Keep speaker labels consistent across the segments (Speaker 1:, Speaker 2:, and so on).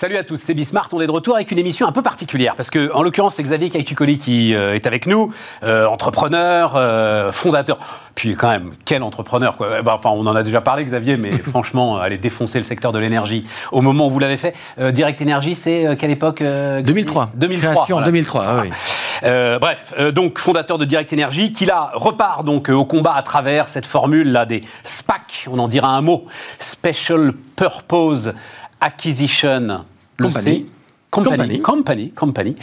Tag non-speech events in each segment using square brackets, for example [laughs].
Speaker 1: Salut à tous, c'est Bismart. On est de retour avec une émission un peu particulière parce que, en l'occurrence, c'est Xavier Caïtucoli qui euh, est avec nous, euh, entrepreneur, euh, fondateur. Puis, quand même, quel entrepreneur quoi. Eh ben, enfin, on en a déjà parlé, Xavier, mais [laughs] franchement, aller défoncer le secteur de l'énergie au moment où vous l'avez fait. Direct Énergie, c'est quelle époque
Speaker 2: 2003.
Speaker 1: 2003.
Speaker 2: Création en 2003. Ah, oui.
Speaker 1: bref, donc fondateur de Direct Énergie, qui là repart donc au combat à travers cette formule là des SPAC. On en dira un mot. Special Purpose Acquisition
Speaker 2: Company.
Speaker 1: Company, company, company,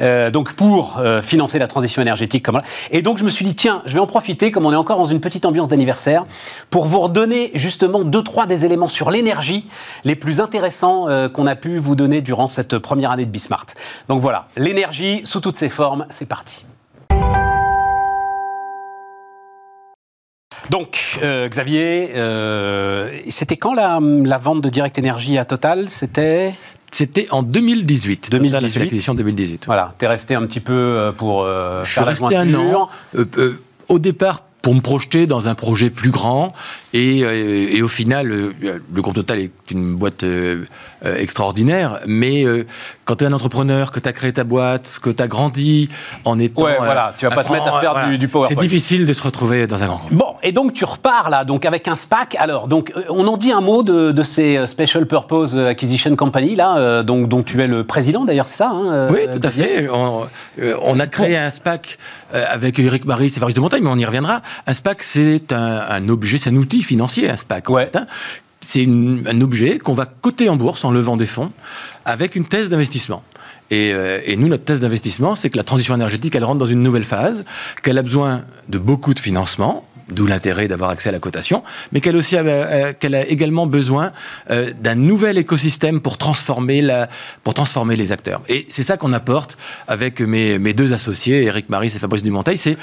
Speaker 1: euh, donc pour euh, financer la transition énergétique comme Et donc je me suis dit tiens, je vais en profiter comme on est encore dans une petite ambiance d'anniversaire pour vous redonner justement deux trois des éléments sur l'énergie les plus intéressants euh, qu'on a pu vous donner durant cette première année de Bismart. Donc voilà, l'énergie sous toutes ses formes, c'est parti. Donc, euh, Xavier, euh, c'était quand la, vente de Direct Énergie à Total? C'était?
Speaker 2: C'était en 2018.
Speaker 1: 2018.
Speaker 2: L'acquisition 2018.
Speaker 1: Voilà, tu es resté un petit peu euh, pour
Speaker 2: Je suis resté un an. au départ, pour me projeter dans un projet plus grand. Et, et au final, le groupe Total est une boîte extraordinaire, mais quand tu es un entrepreneur, que tu as créé ta boîte, que tu as grandi en étant.
Speaker 1: Ouais, voilà, tu vas pas te mettre à faire du, du PowerPoint.
Speaker 2: C'est difficile de se retrouver dans un grand groupe.
Speaker 1: Bon, et donc tu repars là, donc avec un SPAC. Alors, donc, euh, on en dit un mot de, de ces euh, Special Purpose Acquisition Company, là, euh, donc, dont tu es le président d'ailleurs, c'est ça hein,
Speaker 2: Oui, tout à fait. On, a créé un SPAC avec Eric Marie et Fabrice de Montagne, mais on y reviendra. Un SPAC, c'est un, un, objet, c'est un outil financier, un SPAC.
Speaker 1: Ouais. Hein,
Speaker 2: c'est un objet qu'on va coter en bourse en levant des fonds avec une thèse d'investissement. Et, euh, et, nous, notre thèse d'investissement, c'est que la transition énergétique, elle rentre dans une nouvelle phase, qu'elle a besoin de beaucoup de financement, d'où l'intérêt d'avoir accès à la cotation, mais qu'elle aussi a, euh, qu'elle a également besoin euh, d'un nouvel écosystème pour transformer la, pour transformer les acteurs. Et c'est ça qu'on apporte avec mes, mes deux associés, Eric Maris et Fabrice Dumonteil, c'est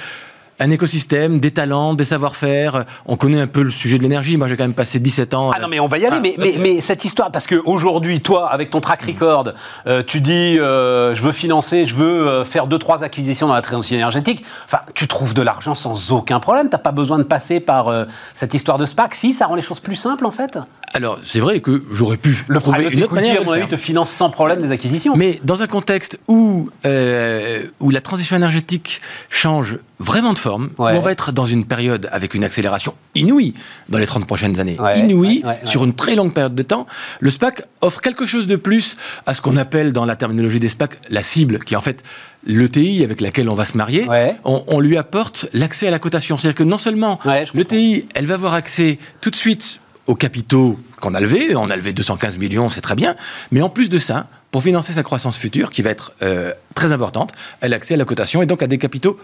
Speaker 2: un écosystème, des talents, des savoir-faire. On connaît un peu le sujet de l'énergie. Moi, j'ai quand même passé 17 ans.
Speaker 1: Ah non, mais on va y aller. Ah, mais, mais, cette histoire, parce qu'aujourd'hui, toi, avec ton track record, euh, tu dis euh, je veux financer, je veux euh, faire deux, trois acquisitions dans la transition énergétique. Enfin, tu trouves de l'argent sans aucun problème. Tu n'as pas besoin de passer par cette histoire de SPAC. Si, ça rend les choses plus simples, en fait.
Speaker 2: Alors, c'est vrai que j'aurais pu
Speaker 1: le trouver une autre manière. À mon te finance sans problème des acquisitions.
Speaker 2: Mais dans un contexte où, où la transition énergétique change vraiment de forme, on va être dans une période avec une accélération inouïe dans les 30 prochaines années. inouïe, sur une très longue période de temps. Le SPAC offre quelque chose de plus à ce qu'on appelle dans la terminologie des SPAC la cible, qui est en fait l'ETI avec laquelle on va se marier. On, lui apporte l'accès à la cotation. C'est-à-dire que non seulement l'ETI, elle va avoir accès tout de suite aux capitaux qu'on a levés, on a levé 215 millions, c'est très bien, mais en plus de ça, pour financer sa croissance future, qui va être euh, très importante, elle a accès à la cotation et donc à des capitaux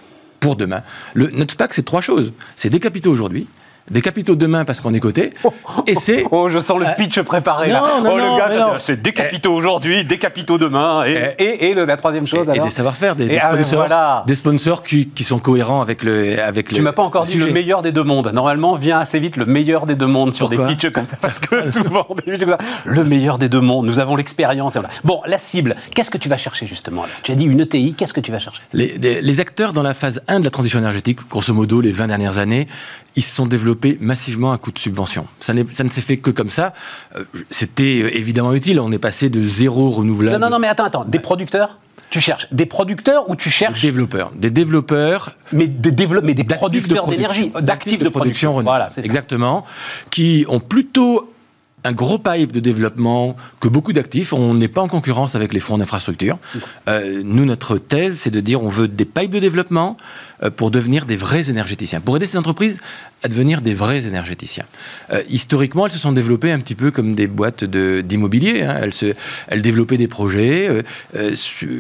Speaker 2: pour demain. Le, notre PAC, c'est trois choses. C'est des capitaux aujourd'hui, des capitaux demain parce qu'on est coté. [laughs]
Speaker 1: Et c'est. Oh, je sens le euh, pitch préparé.
Speaker 2: Non,
Speaker 1: là.
Speaker 2: non,
Speaker 1: oh,
Speaker 2: non,
Speaker 1: le gars, c'est des capitaux aujourd'hui, des capitaux demain. Et, et, et la troisième chose.
Speaker 2: Et, des savoir-faire, des, ah, sponsors, des sponsors qui, qui, sont cohérents avec le. Avec
Speaker 1: tu m'as pas encore dit le meilleur des deux mondes. Normalement, vient assez vite le meilleur des deux mondes sur des pitchs comme ça. Parce que [laughs] souvent, des comme ça, le meilleur des deux mondes. Nous avons l'expérience. Bon, la cible, qu'est-ce que tu vas chercher justement là? Tu as dit une ETI, qu'est-ce que tu vas chercher?
Speaker 2: Les, les acteurs dans la phase 1 de la transition énergétique, grosso modo, les 20 dernières années, ils se sont développés massivement à coup de subvention. Ça, ça ne s'est fait que comme ça. Euh, c'était euh, évidemment utile. On est passé de zéro renouvelable.
Speaker 1: Non, non, non, mais attends, attends. Des producteurs tu cherches des producteurs ou tu cherches
Speaker 2: des développeurs, des développeurs,
Speaker 1: mais des mais des producteurs d'énergie,
Speaker 2: d'actifs de, production, production voilà, c'est exactement, qui ont plutôt un gros pipe de développement, que beaucoup d'actifs. On n'est pas en concurrence avec les fonds d'infrastructure. Euh, nous, notre thèse, c'est de dire on veut des pipes de développement pour devenir des vrais énergéticiens, pour aider ces entreprises à devenir des vrais énergéticiens. Euh, historiquement, elles se sont développées un petit peu comme des boîtes d'immobilier. Hein. Elles, se, elles développaient des projets, euh,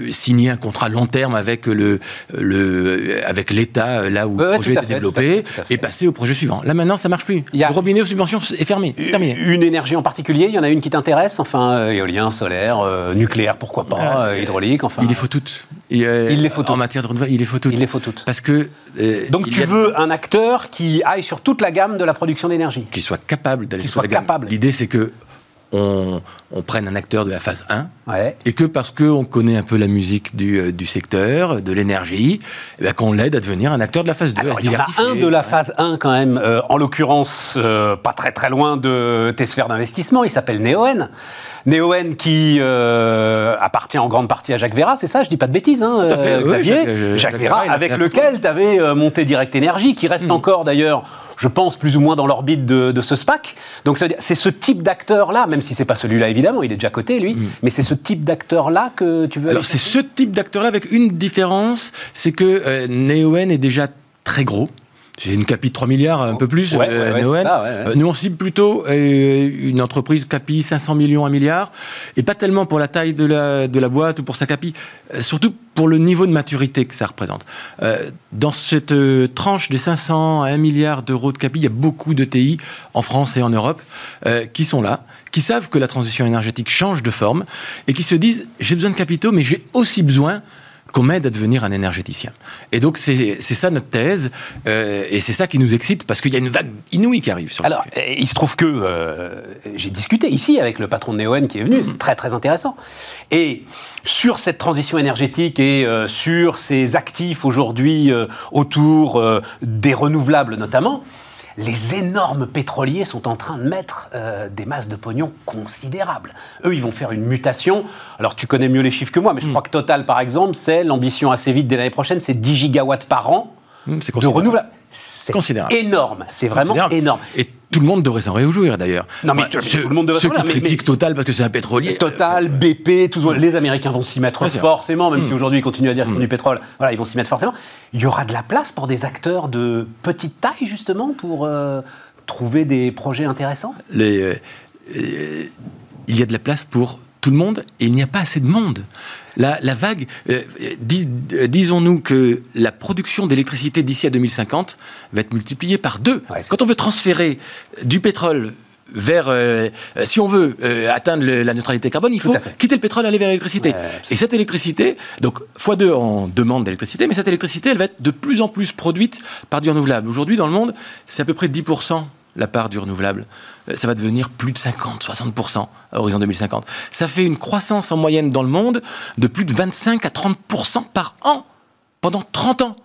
Speaker 2: signaient un contrat long terme avec le, le avec l'État là où le projet était développé et passaient au projet suivant. Là maintenant, ça marche plus. Le robinet aux subventions est fermé. C'est terminé.
Speaker 1: Une énergie en particulier, il y en a une qui t'intéresse, enfin éolien, solaire, nucléaire, pourquoi pas, hydraulique, enfin.
Speaker 2: Il les faut toutes.
Speaker 1: il les faut toutes.
Speaker 2: En matière de il les faut toutes.
Speaker 1: Il les faut toutes.
Speaker 2: Parce que.
Speaker 1: Euh, Donc tu veux un acteur qui aille sur toute la gamme de la production d'énergie.
Speaker 2: Qui soit capable d'aller sur la gamme. L'idée, c'est que on, prenne un acteur de la phase 1 et que parce qu'on connaît un peu la musique du, euh, secteur, de l'énergie, eh qu'on l'aide à devenir un acteur de la phase 2,
Speaker 1: il y en a un de la phase 1 quand même, euh, en l'occurrence pas très très loin de tes sphères d'investissement, il s'appelle Neoen. Neoen qui euh, appartient en grande partie à Jacques Vera, c'est ça Je dis pas de bêtises, hein,
Speaker 2: euh,
Speaker 1: Xavier. Jacques, Vera, avec lequel tu avais monté Direct Energy, qui reste hmm. encore d'ailleurs je pense, plus ou moins dans l'orbite de, ce SPAC. Donc c'est ce type d'acteur-là, même si c'est pas celui-là évidemment, il est déjà coté lui, hmm. mais c'est ce type d'acteur-là que tu veux.
Speaker 2: Alors c'est ce type d'acteur-là avec une différence, c'est que euh, Neoen est déjà très gros. C'est une capi de 3 milliards, un peu plus, euh, euh, Nous, on cible plutôt euh, une entreprise capi 500 millions, 1 milliard, et pas tellement pour la taille de la, de la boîte ou pour sa capi, surtout pour le niveau de maturité que ça représente. dans cette tranche des 500 à 1 milliard d'euros de capi, il y a beaucoup de TI en France et en Europe qui sont là, qui savent que la transition énergétique change de forme, et qui se disent, j'ai besoin de capitaux, mais j'ai aussi besoin qu'on m'aide à devenir un énergéticien. Et donc, c'est ça notre thèse, euh, et c'est ça qui nous excite, parce qu'il y a une vague inouïe qui arrive sur
Speaker 1: Alors, il se trouve que euh, j'ai discuté ici avec le patron de Neoen qui est venu, c'est très très intéressant. Et sur cette transition énergétique et euh, sur ces actifs aujourd'hui autour des renouvelables notamment, les énormes pétroliers sont en train de mettre euh, des masses de pognon considérables. Eux, ils vont faire une mutation. Alors, tu connais mieux les chiffres que moi, mais je hmm. crois que Total, par exemple, c'est l'ambition assez vite dès l'année prochaine, c'est 10 gigawatts par an hmm, de renouvelables. C'est énorme, c'est vraiment énorme
Speaker 2: tout le monde devrait s'en réjouir d'ailleurs.
Speaker 1: Non, mais tout le monde devrait
Speaker 2: Ceux qui critiquent Total parce que c'est un pétrolier.
Speaker 1: Total, BP, tous, les Américains vont s'y mettre forcément, même si hmm. aujourd'hui ils continuent à dire qu'ils font hmm. du pétrole. Voilà, ils vont s'y mettre forcément. Il y aura de la place pour des acteurs de petite taille, justement, pour euh, trouver des projets intéressants?
Speaker 2: Les, euh, euh, Il y a de la place pour tout le monde et il n'y a pas assez de monde. La, vague, euh, euh, disons-nous que la production d'électricité d'ici à 2050 va être multipliée par deux. Quand on veut transférer du pétrole vers, euh, si on veut atteindre la neutralité carbone, il faut quitter le pétrole et aller vers l'électricité. et cette électricité, donc x2 en demande d'électricité, mais cette électricité, elle va être de plus en plus produite par du renouvelable. Aujourd'hui, dans le monde, c'est à peu près 10% la part du renouvelable. Euh, ça va devenir plus de 50, 60% à horizon 2050. Ça fait une croissance en moyenne dans le monde de plus de 25 à 30% par an pendant 30 ans.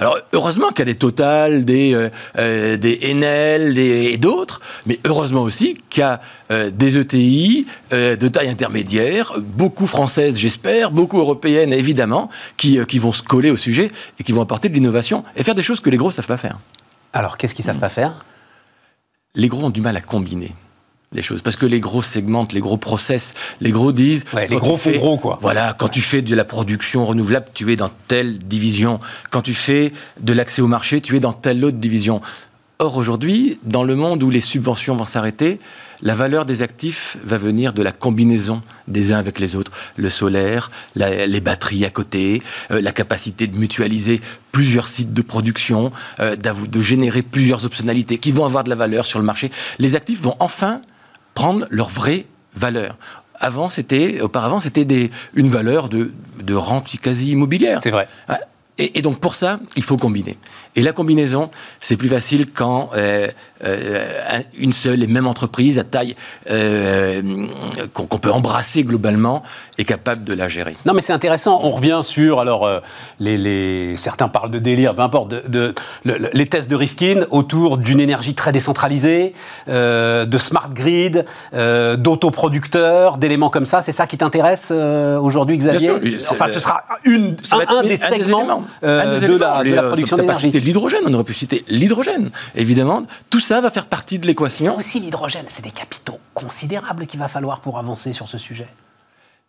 Speaker 2: Alors, heureusement qu'il y a des Total, des, euh, euh, des Enel et d'autres, mais heureusement aussi qu'il y a des ETI de taille intermédiaire, beaucoup françaises, j'espère, beaucoup européennes, évidemment, qui, qui vont se coller au sujet et qui vont apporter de l'innovation et faire des choses que les gros ne savent pas faire.
Speaker 1: Alors, qu'est-ce qu'ils ne savent pas faire?
Speaker 2: Les gros ont du mal à combiner les choses. Parce que les gros segmentent, les gros process, les gros disent...
Speaker 1: les gros font gros, quoi.
Speaker 2: Voilà, quand tu fais de la production renouvelable, tu es dans telle division. Quand tu fais de l'accès au marché, tu es dans telle autre division. Or, aujourd'hui, dans le monde où les subventions vont s'arrêter, la valeur des actifs va venir de la combinaison des uns avec les autres. Le solaire, les batteries à côté, euh, la capacité de mutualiser plusieurs sites de production, euh, de générer plusieurs optionnalités qui vont avoir de la valeur sur le marché. Les actifs vont enfin prendre leur vraie valeur. Avant, c'était, auparavant, c'était une valeur de, de rente quasi immobilière.
Speaker 1: C'est vrai.
Speaker 2: Et, donc pour ça, il faut combiner. Et la combinaison, c'est plus facile quand euh, euh, une seule et même entreprise à taille euh, qu'on peut embrasser globalement est capable de la gérer.
Speaker 1: Non mais c'est intéressant, on revient sur, alors les, certains parlent de délire, peu importe, de, les tests de Rifkin autour d'une énergie très décentralisée, de smart grid, d'autoproducteurs, d'éléments comme ça, c'est ça qui t'intéresse aujourd'hui Xavier? Enfin ce sera une, un, des segments
Speaker 2: euh, de, la, de, la, production d'énergie. Citer l'hydrogène, on aurait pu citer l'hydrogène, évidemment. Tout ça va faire partie de l'équation.
Speaker 1: C'est aussi l'hydrogène, c'est des capitaux considérables qu'il va falloir pour avancer sur ce sujet.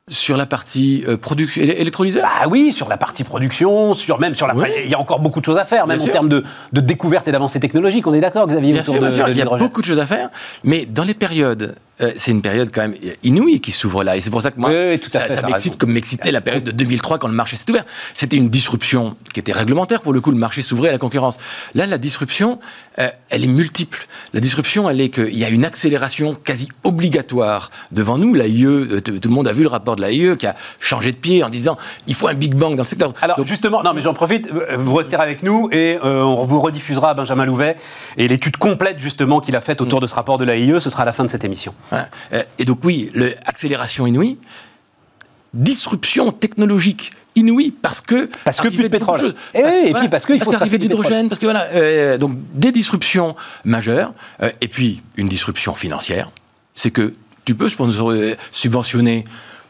Speaker 2: Sur la partie euh, production électrolyseur?
Speaker 1: Ah oui, sur la partie production, sur même sur la. Il y a encore beaucoup de choses à faire, même en termes de, de découverte et d'avancée technologique. On est d'accord, Xavier
Speaker 2: Bien sûr, bien sûr. il y a beaucoup de choses à faire, mais dans les périodes euh, c'est une période quand même inouïe qui s'ouvre là. Et c'est pour ça que moi, ça, m'excite comme m'excitait la période de 2003 quand le marché s'est ouvert. C'était une disruption qui était réglementaire pour le coup, le marché s'ouvrait à la concurrence. Là, la disruption, euh, elle est multiple. La disruption, elle est qu'il y a une accélération quasi obligatoire devant nous. L'AIE, euh, tout le monde a vu le rapport de l'AIE qui a changé de pied en disant il faut un Big Bang dans le secteur.
Speaker 1: Alors justement, non mais j'en profite, vous resterez avec nous et on vous rediffusera Benjamin Louvet et l'étude complète justement qu'il a faite autour mm. de ce rapport de l'AIE, ce sera à la fin de cette émission.
Speaker 2: Euh, et donc oui, l'accélération inouïe, disruption technologique inouïe parce que
Speaker 1: parce que plus de pétrole
Speaker 2: et, et puis parce qu'il faut arriver de l'hydrogène parce que voilà euh, donc des disruptions majeures euh, et puis une disruption financière c'est que tu peux subventionner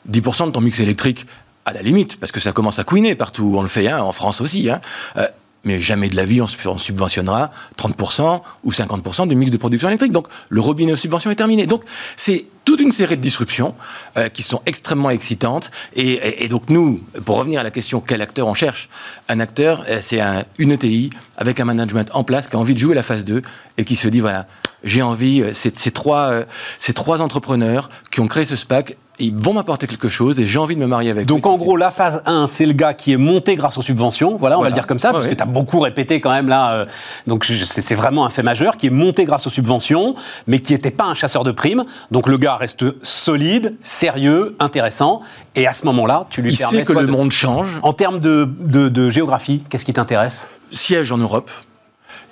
Speaker 2: 10% de ton mix électrique à la limite, parce que ça commence à couiner partout. On le fait, hein, en France aussi. Hein. Euh, mais jamais de la vie on subventionnera 30% ou 50% du mix de production électrique. Donc le robinet de subvention est terminé. C'est toute une série de disruptions euh, qui sont extrêmement excitantes. Et, donc nous, pour revenir à la question quel acteur on cherche, un acteur, euh, c'est un, une ETI avec un management en place qui a envie de jouer la phase 2 et qui se dit voilà, j'ai envie, euh, ces trois, ces trois entrepreneurs qui ont créé ce SPAC. Ils vont m'apporter quelque chose et j'ai envie de me marier avec
Speaker 1: Donc en gros, la phase 1, c'est le gars qui est monté grâce aux subventions, voilà, on va le dire comme ça, parce que tu as beaucoup répété quand même là, euh, donc c'est vraiment un fait majeur, qui est monté grâce aux subventions, mais qui n'était pas un chasseur de primes. Donc le gars reste solide, sérieux, intéressant, et à ce moment-là, tu lui
Speaker 2: Il sait que le monde change.
Speaker 1: En termes de, de, géographie, qu'est-ce qui t'intéresse?
Speaker 2: Siège en Europe.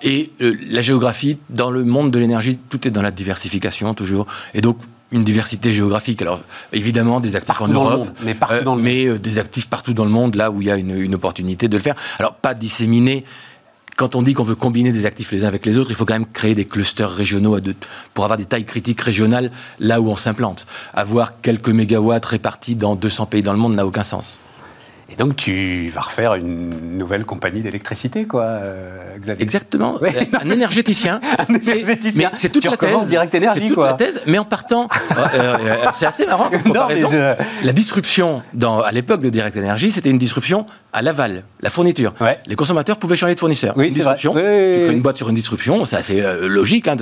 Speaker 2: Et euh, la géographie, dans le monde de l'énergie, tout est dans la diversification toujours. Et donc, une diversité géographique. Alors évidemment des actifs en Europe,
Speaker 1: mais, partout dans le
Speaker 2: mais euh, des actifs partout dans le monde, là où il y a une, opportunité de le faire. Alors pas disséminer. Quand on dit qu'on veut combiner des actifs les uns avec les autres, il faut quand même créer des clusters régionaux pour avoir des tailles critiques régionales là où on s'implante. Avoir quelques mégawatts répartis dans 200 pays dans le monde n'a aucun sens.
Speaker 1: Et donc, tu vas refaire une nouvelle compagnie d'électricité, quoi, euh,
Speaker 2: Xavier Exactement. Un énergéticien. [laughs]
Speaker 1: un énergéticien.
Speaker 2: C'est toute, la thèse.
Speaker 1: Direct Énergie,
Speaker 2: C'est toute la thèse, mais en partant. [laughs] Euh, euh, c'est assez marrant comme comparaison. La disruption, dans, à l'époque de Direct Énergie, c'était une disruption à l'aval, la fourniture. Les consommateurs pouvaient changer de fournisseur.
Speaker 1: Oui, une disruption.
Speaker 2: Tu crées une boîte sur une disruption, c'est assez logique. Hein,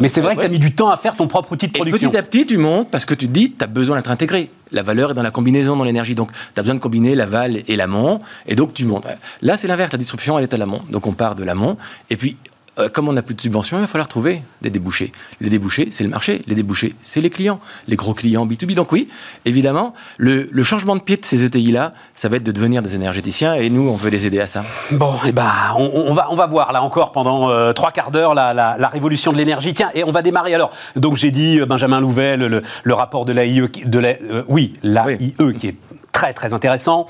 Speaker 1: mais c'est vrai que tu as mis du temps à faire ton propre outil de production.
Speaker 2: Et petit à petit, tu montes parce que tu te dis, tu as besoin d'être intégré. La valeur est dans la combinaison, dans l'énergie. Donc, tu as besoin de combiner l'aval et l'amont, et donc tu montes. Là, c'est l'inverse. La disruption, elle est à l'amont. Donc, on part de l'amont, et puis euh, comme on n'a plus de subventions, il va falloir trouver des débouchés. Les débouchés, c'est le marché. Les débouchés, c'est les clients, les gros clients B2B. Donc oui, évidemment, le, changement de pied de ces ETI-là, ça va être de devenir des énergéticiens et nous, on veut les aider à ça.
Speaker 1: Bon, et eh ben, on, va, on va voir là encore pendant euh, trois quarts d'heure la, révolution de l'énergie. Tiens, et on va démarrer alors. Donc j'ai dit euh, Benjamin Louvel, le, rapport de l'AIE, de la, oui, l'AIE qui est très très intéressant.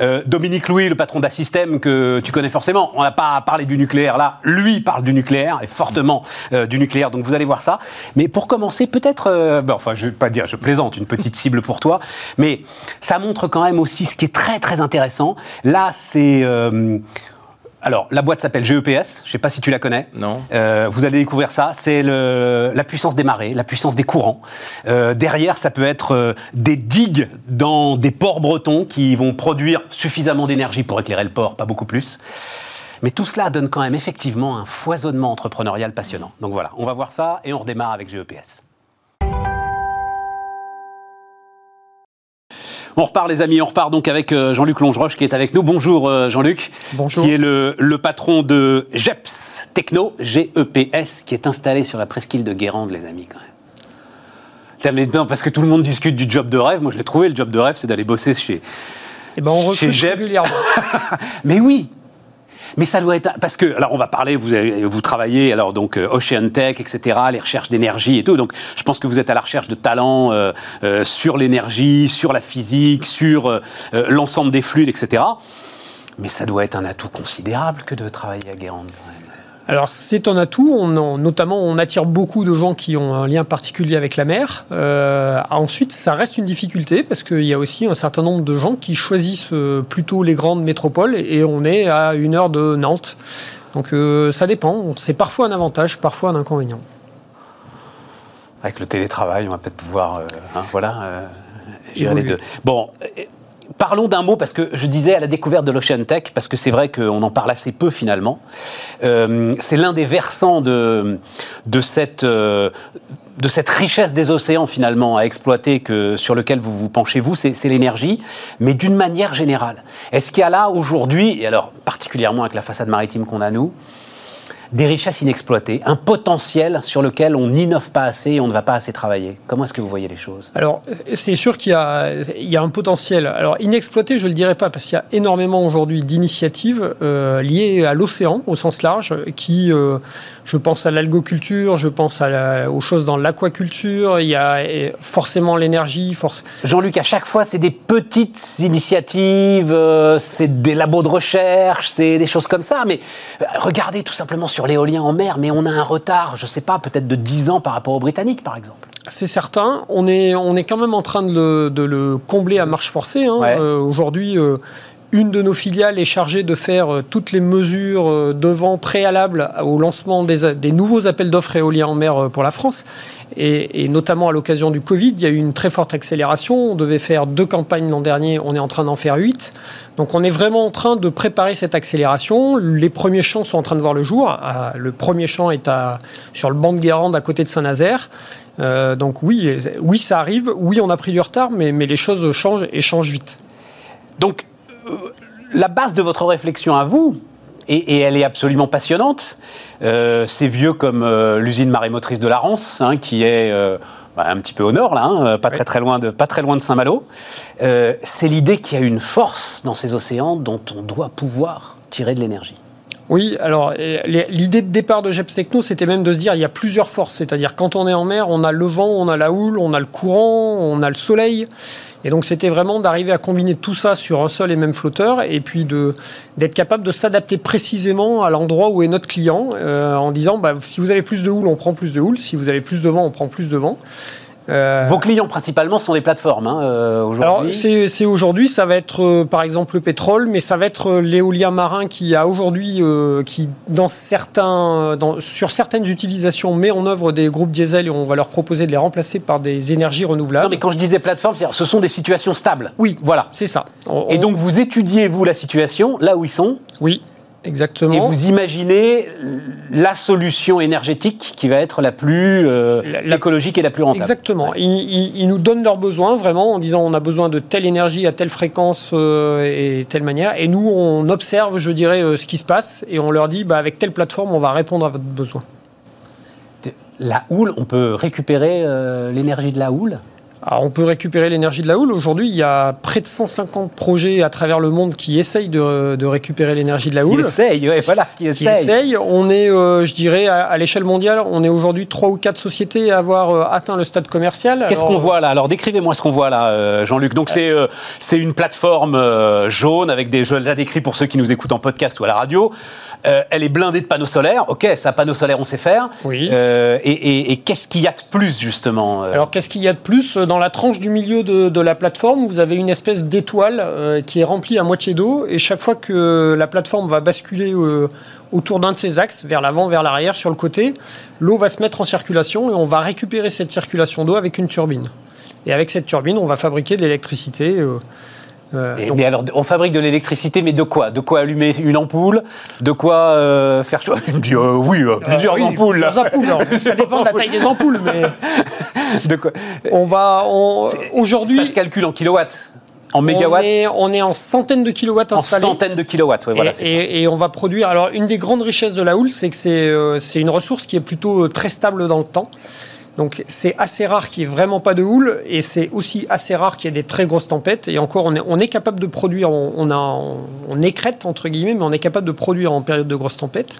Speaker 1: Euh, Dominique Louis, le patron d'Assystem que tu connais forcément, on n'a pas parlé du nucléaire là, lui parle du nucléaire et fortement euh, du nucléaire, donc vous allez voir ça. Mais pour commencer, peut-être, euh, enfin je vais pas dire, je plaisante, une petite cible pour toi, mais ça montre quand même aussi ce qui est très très intéressant. Là, c'est alors, la boîte s'appelle GEPS, je ne sais pas si tu la connais.
Speaker 2: Non.
Speaker 1: Euh, vous allez découvrir ça, c'est la puissance des marées, la puissance des courants. Euh, derrière, ça peut être euh, des digues dans des ports bretons qui vont produire suffisamment d'énergie pour éclairer le port, pas beaucoup plus. Mais tout cela donne quand même effectivement un foisonnement entrepreneurial passionnant. Donc voilà, on va voir ça et on redémarre avec GEPS. On repart les amis, on repart donc avec euh, Jean-Luc Longeroche qui est avec nous. Bonjour euh, Jean-Luc.
Speaker 3: Bonjour.
Speaker 1: Qui est le, patron de GEPS Techno, G-E-P-S, qui est installé sur la presqu'île de Guérande les amis quand même. Parce que tout le monde discute du job de rêve. Moi, je l'ai trouvé, le job de rêve, c'est d'aller bosser chez.
Speaker 3: Eh ben, on recrute régulièrement. [laughs]
Speaker 1: Mais oui, mais ça doit être parce que alors on va parler. Vous vous travaillez alors donc euh, Ocean Tech, etc. Les recherches d'énergie et tout. Donc je pense que vous êtes à la recherche de talents euh, euh, sur l'énergie, sur la physique, sur l'ensemble des fluides, etc. Mais ça doit être un atout considérable que de travailler à Guérande.
Speaker 3: Alors c'est un atout, on notamment on attire beaucoup de gens qui ont un lien particulier avec la mer. Euh, ensuite ça reste une difficulté parce qu'il y a aussi un certain nombre de gens qui choisissent euh, plutôt les grandes métropoles et on est à une heure de Nantes. Donc euh, ça dépend, c'est parfois un avantage, parfois un inconvénient.
Speaker 1: Avec le télétravail, on va peut-être pouvoir hein, voilà, gérer les deux. Bon, Parlons d'un mot, parce que je disais à la découverte de l'Ocean Tech, parce que c'est vrai qu'on en parle assez peu finalement. Euh, c'est l'un des versants de, de, cette, euh, de cette richesse des océans finalement à exploiter que, sur lequel vous vous penchez vous, c'est l'énergie, mais d'une manière générale. Est-ce qu'il y a là aujourd'hui, et alors particulièrement avec la façade maritime qu'on a nous, des richesses inexploitées, un potentiel sur lequel on n'innove pas assez et on ne va pas assez travailler. Comment est-ce que vous voyez les choses?
Speaker 3: Alors, c'est sûr qu'il y, a un potentiel. Alors, inexploité, je ne le dirais pas, parce qu'il y a énormément aujourd'hui d'initiatives euh, liées à l'océan, au sens large, qui, euh, je pense à l'algoculture, je pense à aux choses dans l'aquaculture, il y a forcément l'énergie. Force...
Speaker 1: Jean-Luc, à chaque fois, c'est des petites initiatives, euh, c'est des labos de recherche, c'est des choses comme ça, mais regardez tout simplement sur l'éolien en mer, mais on a un retard, je ne sais pas, peut-être de 10 ans par rapport aux Britanniques, par exemple.
Speaker 3: c'est certain. On est, on est quand même en train de le, combler à marche forcée. Hein. Aujourd'hui, une de nos filiales est chargée de faire euh, toutes les mesures euh, de vent préalables au lancement des, nouveaux appels d'offres éoliens en mer euh, pour la France. Et, notamment à l'occasion du Covid, il y a eu une très forte accélération. On devait faire deux campagnes l'an dernier, on est en train d'en faire huit. Donc on est vraiment en train de préparer cette accélération. Les premiers champs sont en train de voir le jour. Le premier champ est à, sur le banc de Guérande à côté de Saint-Nazaire. donc oui, oui, ça arrive. Oui, on a pris du retard, mais, mais les choses changent et changent vite.
Speaker 1: Donc la base de votre réflexion à vous, et, elle est absolument passionnante, euh, c'est vieux comme euh, l'usine marémotrice de la Rance, hein, qui est euh, bah, un petit peu au nord, là, hein, pas, très, très loin de, pas très loin de Saint-Malo. c'est l'idée qu'il y a une force dans ces océans dont on doit pouvoir tirer de l'énergie.
Speaker 3: Oui, alors l'idée de départ de Jeps Techno, c'était même de se dire il y a plusieurs forces. C'est-à-dire quand on est en mer, on a le vent, on a la houle, on a le courant, on a le soleil. Et donc c'était vraiment d'arriver à combiner tout ça sur un seul et même flotteur et puis d'être capable de s'adapter précisément à l'endroit où est notre client euh, en disant bah, si vous avez plus de houle, on prend plus de houle, si vous avez plus de vent, on prend plus de vent.
Speaker 1: Euh, Vos clients principalement sont des plateformes hein, euh, aujourd'hui
Speaker 3: c'est aujourd'hui, ça va être euh, par exemple le pétrole, mais ça va être l'éolien marin qui a aujourd'hui, qui dans certains, dans, sur certaines utilisations met en œuvre des groupes diesel et on va leur proposer de les remplacer par des énergies renouvelables.
Speaker 1: Non mais quand je disais plateforme, ce sont des situations stables.
Speaker 3: Oui, voilà, c'est ça.
Speaker 1: et donc vous étudiez vous la situation là où ils sont
Speaker 3: Oui. Exactement.
Speaker 1: Et vous imaginez la solution énergétique qui va être la plus euh, écologique et la plus rentable.
Speaker 3: Exactement. Ils, nous donnent leurs besoins vraiment en disant on a besoin de telle énergie à telle fréquence euh, et telle manière. Et nous, on observe, je dirais, euh, ce qui se passe et on leur dit bah, avec telle plateforme, on va répondre à votre besoin.
Speaker 1: La houle, on peut récupérer l'énergie de la houle?
Speaker 3: On peut récupérer l'énergie de la houle. Aujourd'hui, il y a près de 150 projets à travers le monde qui essayent de, récupérer l'énergie de la houle.
Speaker 1: Qui essayent, voilà, qui
Speaker 3: essayent. On est, euh, je dirais, à, l'échelle mondiale, on est aujourd'hui trois ou quatre sociétés à avoir euh, atteint le stade commercial.
Speaker 1: Qu'est-ce qu'on voit là? Alors décrivez-moi ce qu'on voit là, euh, Jean-Luc. Donc c'est c'est une plateforme jaune avec des, je la décris pour ceux qui nous écoutent en podcast ou à la radio. elle est blindée de panneaux solaires. Ok, ça, panneaux solaires, on sait faire.
Speaker 3: Oui.
Speaker 1: et, et qu'est-ce qu'il y a de plus justement
Speaker 3: Alors qu'est-ce qu'il y a de plus dans la tranche du milieu de, la plateforme, vous avez une espèce d'étoile euh, qui est remplie à moitié d'eau. Et chaque fois que la plateforme va basculer euh, autour d'un de ses axes, vers l'avant, vers l'arrière, sur le côté, l'eau va se mettre en circulation et on va récupérer cette circulation d'eau avec une turbine. Et avec cette turbine, on va fabriquer de l'électricité. Euh,
Speaker 1: euh, mais alors, on fabrique de l'électricité, mais de quoi? De quoi allumer une ampoule? De quoi euh, faire Il me dit euh, oui, plusieurs ampoules.
Speaker 3: Plusieurs ampoules. ça dépend de la taille des ampoules, mais. [laughs]
Speaker 1: de quoi?
Speaker 3: On va. Aujourd'hui.
Speaker 1: Ça se calcule en kilowatts en mégawatts
Speaker 3: on est, en centaines de kilowatts installés.
Speaker 1: En centaines de kilowatts, oui, voilà.
Speaker 3: Et, et, on va produire. Alors, une des grandes richesses de la houle, c'est que c'est une ressource qui est plutôt très stable dans le temps. Donc c'est assez rare qu'il n'y ait vraiment pas de houle et c'est aussi assez rare qu'il y ait des très grosses tempêtes. Et encore, on est, capable de produire, on écrète entre guillemets, mais on est capable de produire en période de grosses tempêtes.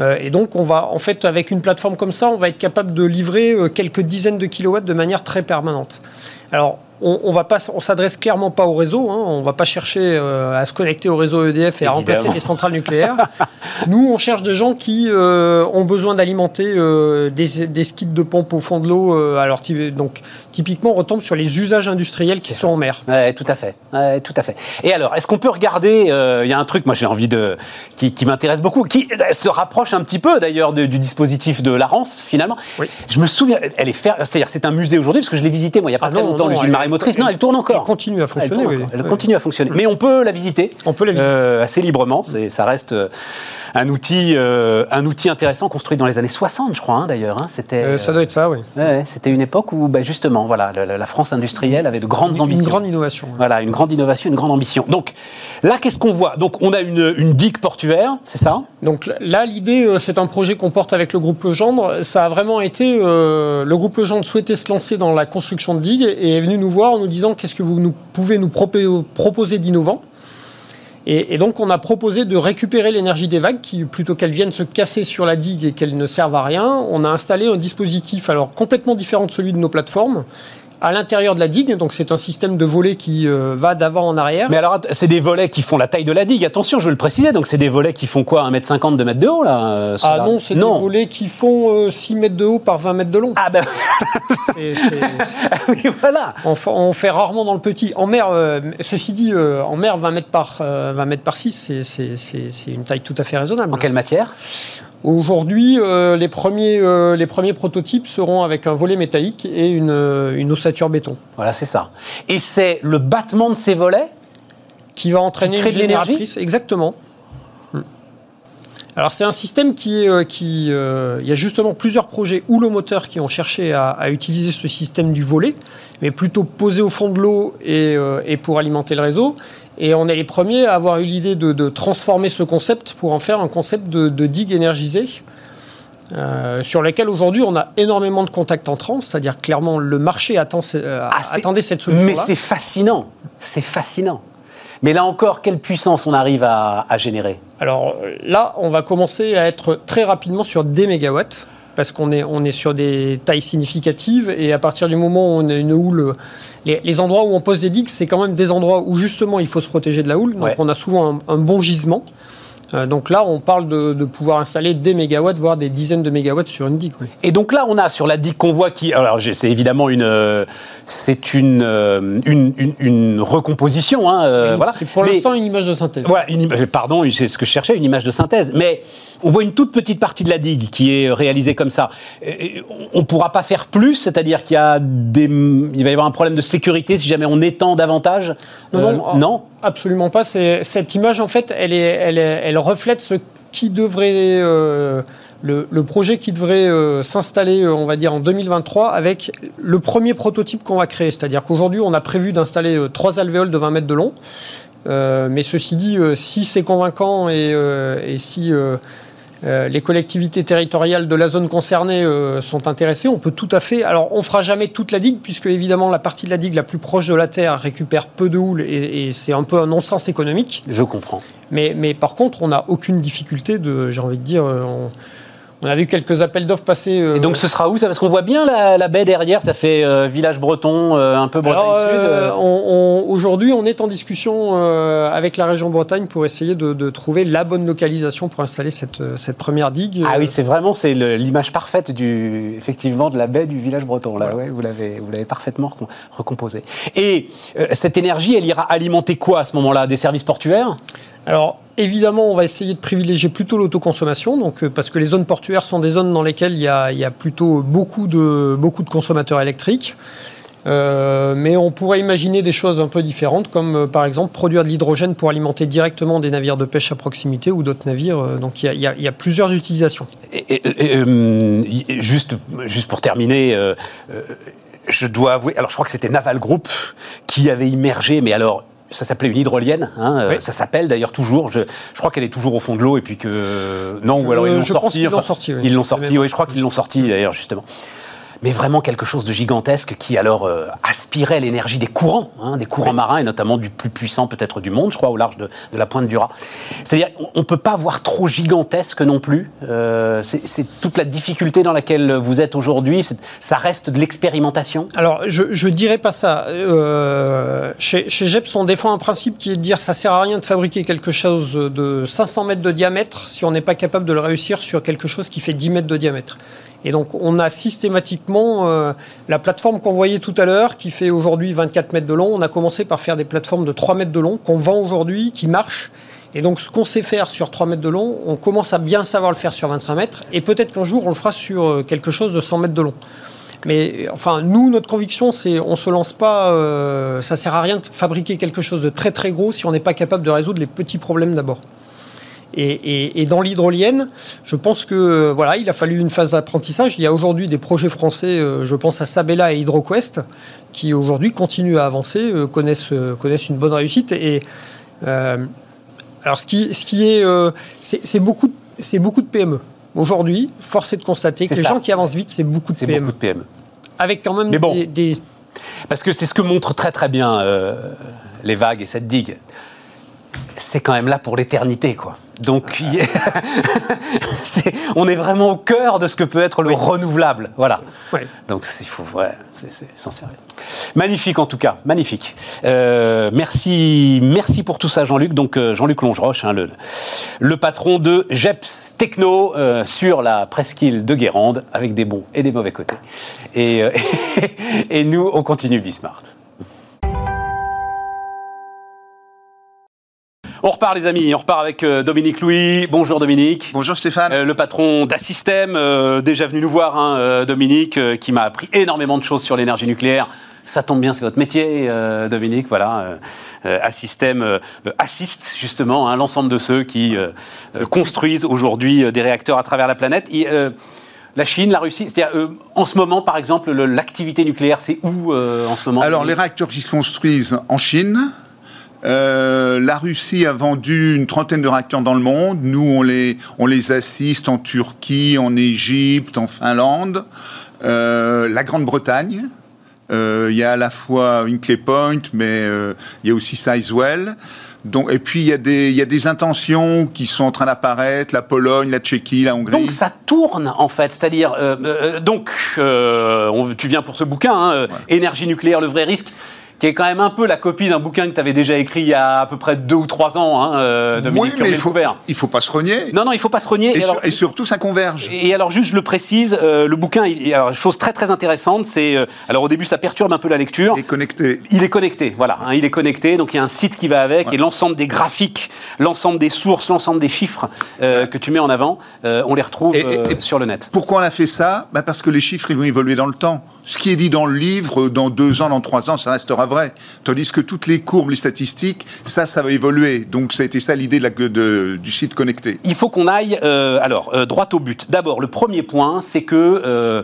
Speaker 3: Euh, et donc on va, en fait, avec une plateforme comme ça, on va être capable de livrer euh, quelques dizaines de kilowatts de manière très permanente. Alors on, on va pas, on s'adresse clairement pas au réseau. Hein. on va pas chercher euh, à se connecter au réseau EDF et à remplacer les centrales nucléaires. [laughs] Nous, on cherche des gens qui euh, ont besoin d'alimenter euh, des, des, skis de pompe au fond de l'eau. alors, donc, typiquement, on retombe sur les usages industriels qui sont en mer.
Speaker 1: Ouais, tout à fait. tout à fait. Et alors, est-ce qu'on peut regarder Il y a un truc, moi, j'ai envie de, qui, m'intéresse beaucoup, qui se rapproche un petit peu d'ailleurs du dispositif de Larence, finalement.
Speaker 3: Oui.
Speaker 1: Je me souviens, elle est c'est-à-dire c'est un musée aujourd'hui parce que je l'ai visité moi il y a pas ah très longtemps, Gilles motrice. Non, elle tourne encore.
Speaker 3: Elle continue à fonctionner.
Speaker 1: Elle, continue à fonctionner. Mais on peut la visiter.
Speaker 3: On peut la visiter.
Speaker 1: Euh, assez librement. Ça reste euh, un outil, euh, un outil intéressant construit dans les années 60, je crois, hein, d'ailleurs. Hein.
Speaker 3: C'était, ça doit être ça, oui.
Speaker 1: c'était une époque où, bah, justement, voilà, la, France industrielle avait de grandes ambitions.
Speaker 3: Une grande innovation.
Speaker 1: Voilà, une grande innovation, une grande ambition. Donc là, qu'est-ce qu'on voit? Donc on a une, une digue portuaire, c'est ça?
Speaker 3: Donc là, l'idée, c'est un projet qu'on porte avec le groupe Legendre. Ça a vraiment été, le groupe Legendre souhaitait se lancer dans la construction de digues et est venu nous voir en nous disant qu'est-ce que vous nous, pouvez nous proposer d'innovant. Et, donc on a proposé de récupérer l'énergie des vagues, qui, plutôt qu'elles viennent se casser sur la digue et qu'elles ne servent à rien, on a installé un dispositif alors complètement différent de celui de nos plateformes, à l'intérieur de la digue. Donc c'est un système de volets qui euh, va d'avant en arrière.
Speaker 1: Mais alors, c'est des volets qui font la taille de la digue. Attention, je veux le préciser. Donc c'est des volets qui font quoi 1m50, 2 mètres de haut là
Speaker 3: euh, Ah non, c'est des volets qui font 6 mètres de haut par 20 mètres de long.
Speaker 1: Ah ben [laughs] oui, voilà.
Speaker 3: On, fait rarement dans le petit. En mer, ceci dit, en mer, 20 mètres par, 20 mètres par 6, c'est une taille tout à fait raisonnable.
Speaker 1: En quelle matière?
Speaker 3: Aujourd'hui, euh, les, premiers, euh, les premiers prototypes seront avec un volet métallique et une, euh, une ossature béton.
Speaker 1: Voilà, c'est ça. Et c'est le battement de ces volets
Speaker 3: qui va entraîner une génératrice. Exactement. Hmm. Alors c'est un système qui est, qui, il y a justement plusieurs projets houlomoteurs qui ont cherché à, à, utiliser ce système du volet, mais plutôt posé au fond de l'eau et, et, pour alimenter le réseau. Et on est les premiers à avoir eu l'idée de, transformer ce concept pour en faire un concept de, digue énergisée. Euh, sur lequel aujourd'hui on a énormément de contacts entrants, c'est-à-dire clairement le marché attend, euh, ah, attendait cette solution.
Speaker 1: Mais c'est fascinant, c'est fascinant. Mais là encore, quelle puissance on arrive à, à générer?
Speaker 3: Alors là, on va commencer à être très rapidement sur des mégawatts parce qu'on est, on est sur des tailles significatives et à partir du moment où on a une houle, les, endroits où on pose des digues, c'est quand même des endroits où justement il faut se protéger de la houle. Donc on a souvent un bon gisement. Euh, donc là, on parle de, pouvoir installer des mégawatts, voire des dizaines de mégawatts sur une digue.
Speaker 1: Et donc là, on a sur la digue qu'on voit qui, alors c'est évidemment une, euh, c'est une, euh, une, une, recomposition. Hein, voilà.
Speaker 3: C'est pour l'instant une image de synthèse.
Speaker 1: Voilà, une, pardon, c'est ce que je cherchais, une image de synthèse. Mais on voit une toute petite partie de la digue qui est réalisée comme ça. On ne pourra pas faire plus, c'est-à-dire qu'il y a des, il va y avoir un problème de sécurité si jamais on étend davantage.
Speaker 3: Non, non Absolument pas. Cette image, en fait, elle, est, elle, elle reflète ce qui devrait. Euh, le, projet qui devrait euh, s'installer, euh, on va dire, en 2023 avec le premier prototype qu'on va créer. C'est-à-dire qu'aujourd'hui, on a prévu d'installer trois alvéoles de 20 mètres de long. mais ceci dit, si c'est convaincant et, et si euh, les collectivités territoriales de la zone concernée euh, sont intéressées, on peut tout à fait. Alors, on fera jamais toute la digue, puisque évidemment, la partie de la digue la plus proche de la terre récupère peu de houle et, c'est un peu un non-sens économique.
Speaker 1: Je comprends.
Speaker 3: Mais, mais par contre, on n'a aucune difficulté de, j'ai envie de dire, euh, on a vu quelques appels d'offres passer.
Speaker 1: Euh, et donc ce sera où ça? Parce qu'on voit bien la, baie derrière, ça fait euh, village breton, euh, un peu Bretagne
Speaker 3: Sud. Aujourd'hui, on est en discussion avec la région Bretagne pour essayer de, trouver la bonne localisation pour installer cette, cette première digue.
Speaker 1: Ah oui, c'est vraiment c'est l'image parfaite du, effectivement de la baie du village breton. Là, ouais, vous l'avez vous l'avez parfaitement recomposé. Et cette énergie, elle ira alimenter quoi à ce moment-là? Des services portuaires?
Speaker 3: Alors, évidemment, on va essayer de privilégier plutôt l'autoconsommation, donc, euh, parce que les zones portuaires sont des zones dans lesquelles il y a, plutôt beaucoup de, consommateurs électriques. Euh, mais on pourrait imaginer des choses un peu différentes, comme euh, par exemple produire de l'hydrogène pour alimenter directement des navires de pêche à proximité ou d'autres navires. donc il y, a plusieurs utilisations.
Speaker 1: Juste, juste pour terminer, je dois avouer, alors je crois que c'était Naval Group qui avait immergé, mais alors ça s'appelait une hydrolienne, hein, euh, ça s'appelle d'ailleurs toujours. Je, je crois qu'elle est toujours au fond de l'eau et puis que non, ou alors. Ils l'ont sorti.
Speaker 3: Ils l'ont sorti.
Speaker 1: Oui, je crois qu'ils l'ont sorti d'ailleurs justement mais vraiment quelque chose de gigantesque qui alors euh, aspirait l'énergie des courants, hein, des courants marins, et notamment du plus puissant peut-être du monde, je crois, au large de, la pointe du Raz. C'est-à-dire, on ne peut pas voir trop gigantesque non plus. Euh, c'est toute la difficulté dans laquelle vous êtes aujourd'hui. Ça reste de l'expérimentation?
Speaker 3: Alors, je ne dirais pas ça. Euh, chez, chez GEPS, on défend un principe qui est de dire ça sert à rien de fabriquer quelque chose de 500 mètres de diamètre si on n'est pas capable de le réussir sur quelque chose qui fait 10 mètres de diamètre. Et donc, on a systématiquement euh, la plateforme qu'on voyait tout à l'heure, qui fait aujourd'hui 24 mètres de long. On a commencé par faire des plateformes de 3 mètres de long qu'on vend aujourd'hui, qui marchent. Et donc, ce qu'on sait faire sur 3 mètres de long, on commence à bien savoir le faire sur 25 mètres. Et peut-être qu'un jour, on le fera sur euh, quelque chose de 100 mètres de long. Mais enfin, nous, notre conviction, c'est on se lance pas. Euh, ça sert à rien de fabriquer quelque chose de très très gros si on n'est pas capable de résoudre les petits problèmes d'abord. Et, dans l'hydrolienne, je pense que euh, voilà, il a fallu une phase d'apprentissage. Il y a aujourd'hui des projets français, euh, je pense à Sabella et HydroQuest, qui aujourd'hui continuent à avancer, euh, connaissent, connaissent une bonne réussite. Et alors, ce qui, ce qui est, c'est beaucoup, c'est beaucoup de PME. Aujourd'hui, force est de constater que les gens qui avancent vite, c'est beaucoup de PME.
Speaker 1: beaucoup de PME.
Speaker 3: Avec quand même des, des,
Speaker 1: Parce que c'est ce que montrent très très bien les vagues et cette digue c'est quand même là pour l'éternité, quoi. Donc, [laughs] on est vraiment au cœur de ce que peut être le renouvelable. Voilà. Donc, il faut, ouais, c'est sincère. Magnifique en tout cas, magnifique. Euh, merci, merci pour tout ça, Jean-Luc. Donc, euh, Jean-Luc Longeroche, hein, le, le, patron de JEPS Techno euh, sur la presqu'île de Guérande, avec des bons et des mauvais côtés. Et, [laughs] et nous, on continue Bismart. On repart les amis, on repart avec euh, Dominique Louis. Bonjour Dominique.
Speaker 4: Bonjour Stéphane.
Speaker 1: Euh, le patron d'Assystem, euh, déjà venu nous voir hein, Dominique, qui m'a appris énormément de choses sur l'énergie nucléaire. Ça tombe bien, c'est votre métier, Dominique. Voilà, Assystem assiste justement hein, l'ensemble de ceux qui construisent aujourd'hui des réacteurs à travers la planète. la Chine, la Russie, c'est-à-dire en ce moment, par exemple, l'activité nucléaire, c'est où en ce moment
Speaker 4: Alors, les réacteurs qui se construisent en Chine, euh, la Russie a vendu une trentaine de réacteurs dans le monde. Nous, on les, on les assiste en Turquie, en Égypte, en Finlande. Euh, la Grande-Bretagne. Euh, il y a à la fois Hinkley Point, mais il y a aussi Sizewell. Donc, et puis il y, a des, il y a des intentions qui sont en train d'apparaître, la Pologne, la Tchéquie, la Hongrie.
Speaker 1: Donc ça tourne en fait, c'est-à-dire, donc tu viens pour ce bouquin, hein, Énergie nucléaire, le vrai risque qui est quand même un peu la copie d'un bouquin que tu avais déjà écrit il y a à peu près deux ou trois ans, hein, euh,
Speaker 4: oui, mais il faut, il faut pas se renier.
Speaker 1: Non, non, il faut pas se renier.
Speaker 4: Et, surtout, ça converge.
Speaker 1: Et alors, juste, je le précise, euh, le bouquin, il, alors, chose très très intéressante, c'est, euh, alors au début, ça perturbe un peu la lecture.
Speaker 4: Il est connecté.
Speaker 1: Il est connecté, voilà, hein, il est connecté, donc il y a un site qui va avec, et l'ensemble des graphiques, l'ensemble des sources, l'ensemble des chiffres que tu mets en avant, on les retrouve sur le net.
Speaker 4: Pourquoi on a fait ça? Bah Parce que les chiffres, ils vont évoluer dans le temps. Ce qui est dit dans le livre, dans deux ans, dans trois ans, ça restera vrai. Tandis que toutes les courbes, les statistiques, ça, ça va évoluer. Donc, ça a été ça l'idée du site connecté.
Speaker 1: Il faut qu'on aille, euh, alors, euh, droit au but. D'abord, le premier point, c'est que euh,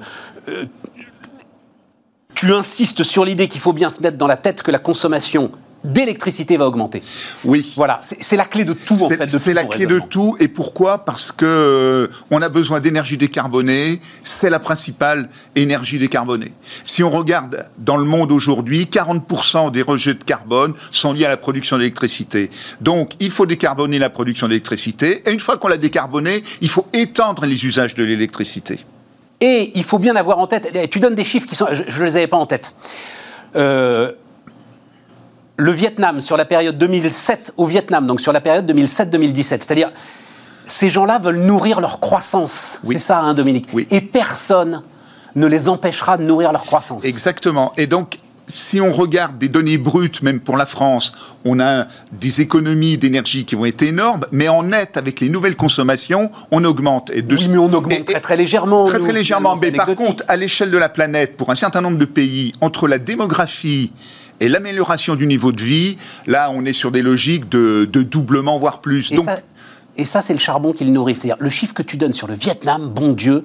Speaker 1: tu insistes sur l'idée qu'il faut bien se mettre dans la tête que la consommation d'électricité va augmenter.
Speaker 4: Oui.
Speaker 1: Voilà, c'est la clé de tout en fait.
Speaker 4: C'est la clé de tout. Et pourquoi? Parce que euh, on a besoin d'énergie décarbonée. C'est la principale énergie décarbonée. Si on regarde dans le monde aujourd'hui, 40% des rejets de carbone sont liés à la production d'électricité. Donc, il faut décarboner la production d'électricité. Et une fois qu'on l'a décarbonée, il faut étendre les usages de l'électricité.
Speaker 1: Et il faut bien avoir en tête. Tu donnes des chiffres qui sont, je ne les avais pas en tête. Euh, le Vietnam, sur la période 2007 au Vietnam, donc sur la période 2007-2017, c'est-à-dire ces gens-là veulent nourrir leur croissance. C'est ça, hein, Dominique Et personne ne les empêchera de nourrir leur croissance.
Speaker 4: Exactement. Et donc, si on regarde des données brutes, même pour la France, on a des économies d'énergie qui vont être énormes, mais en net, avec les nouvelles consommations, on augmente.
Speaker 1: Et oui, mais on augmente très très légèrement.
Speaker 4: Très très légèrement. Mais par contre, à l'échelle de la planète, pour un certain nombre de pays, entre la démographie et l'amélioration du niveau de vie, là, on est sur des logiques de, doublement, voire plus.
Speaker 1: Et Donc, ça, et ça c'est le charbon qui le nourrit. C'est-à-dire, le chiffre que tu donnes sur le Vietnam, bon Dieu,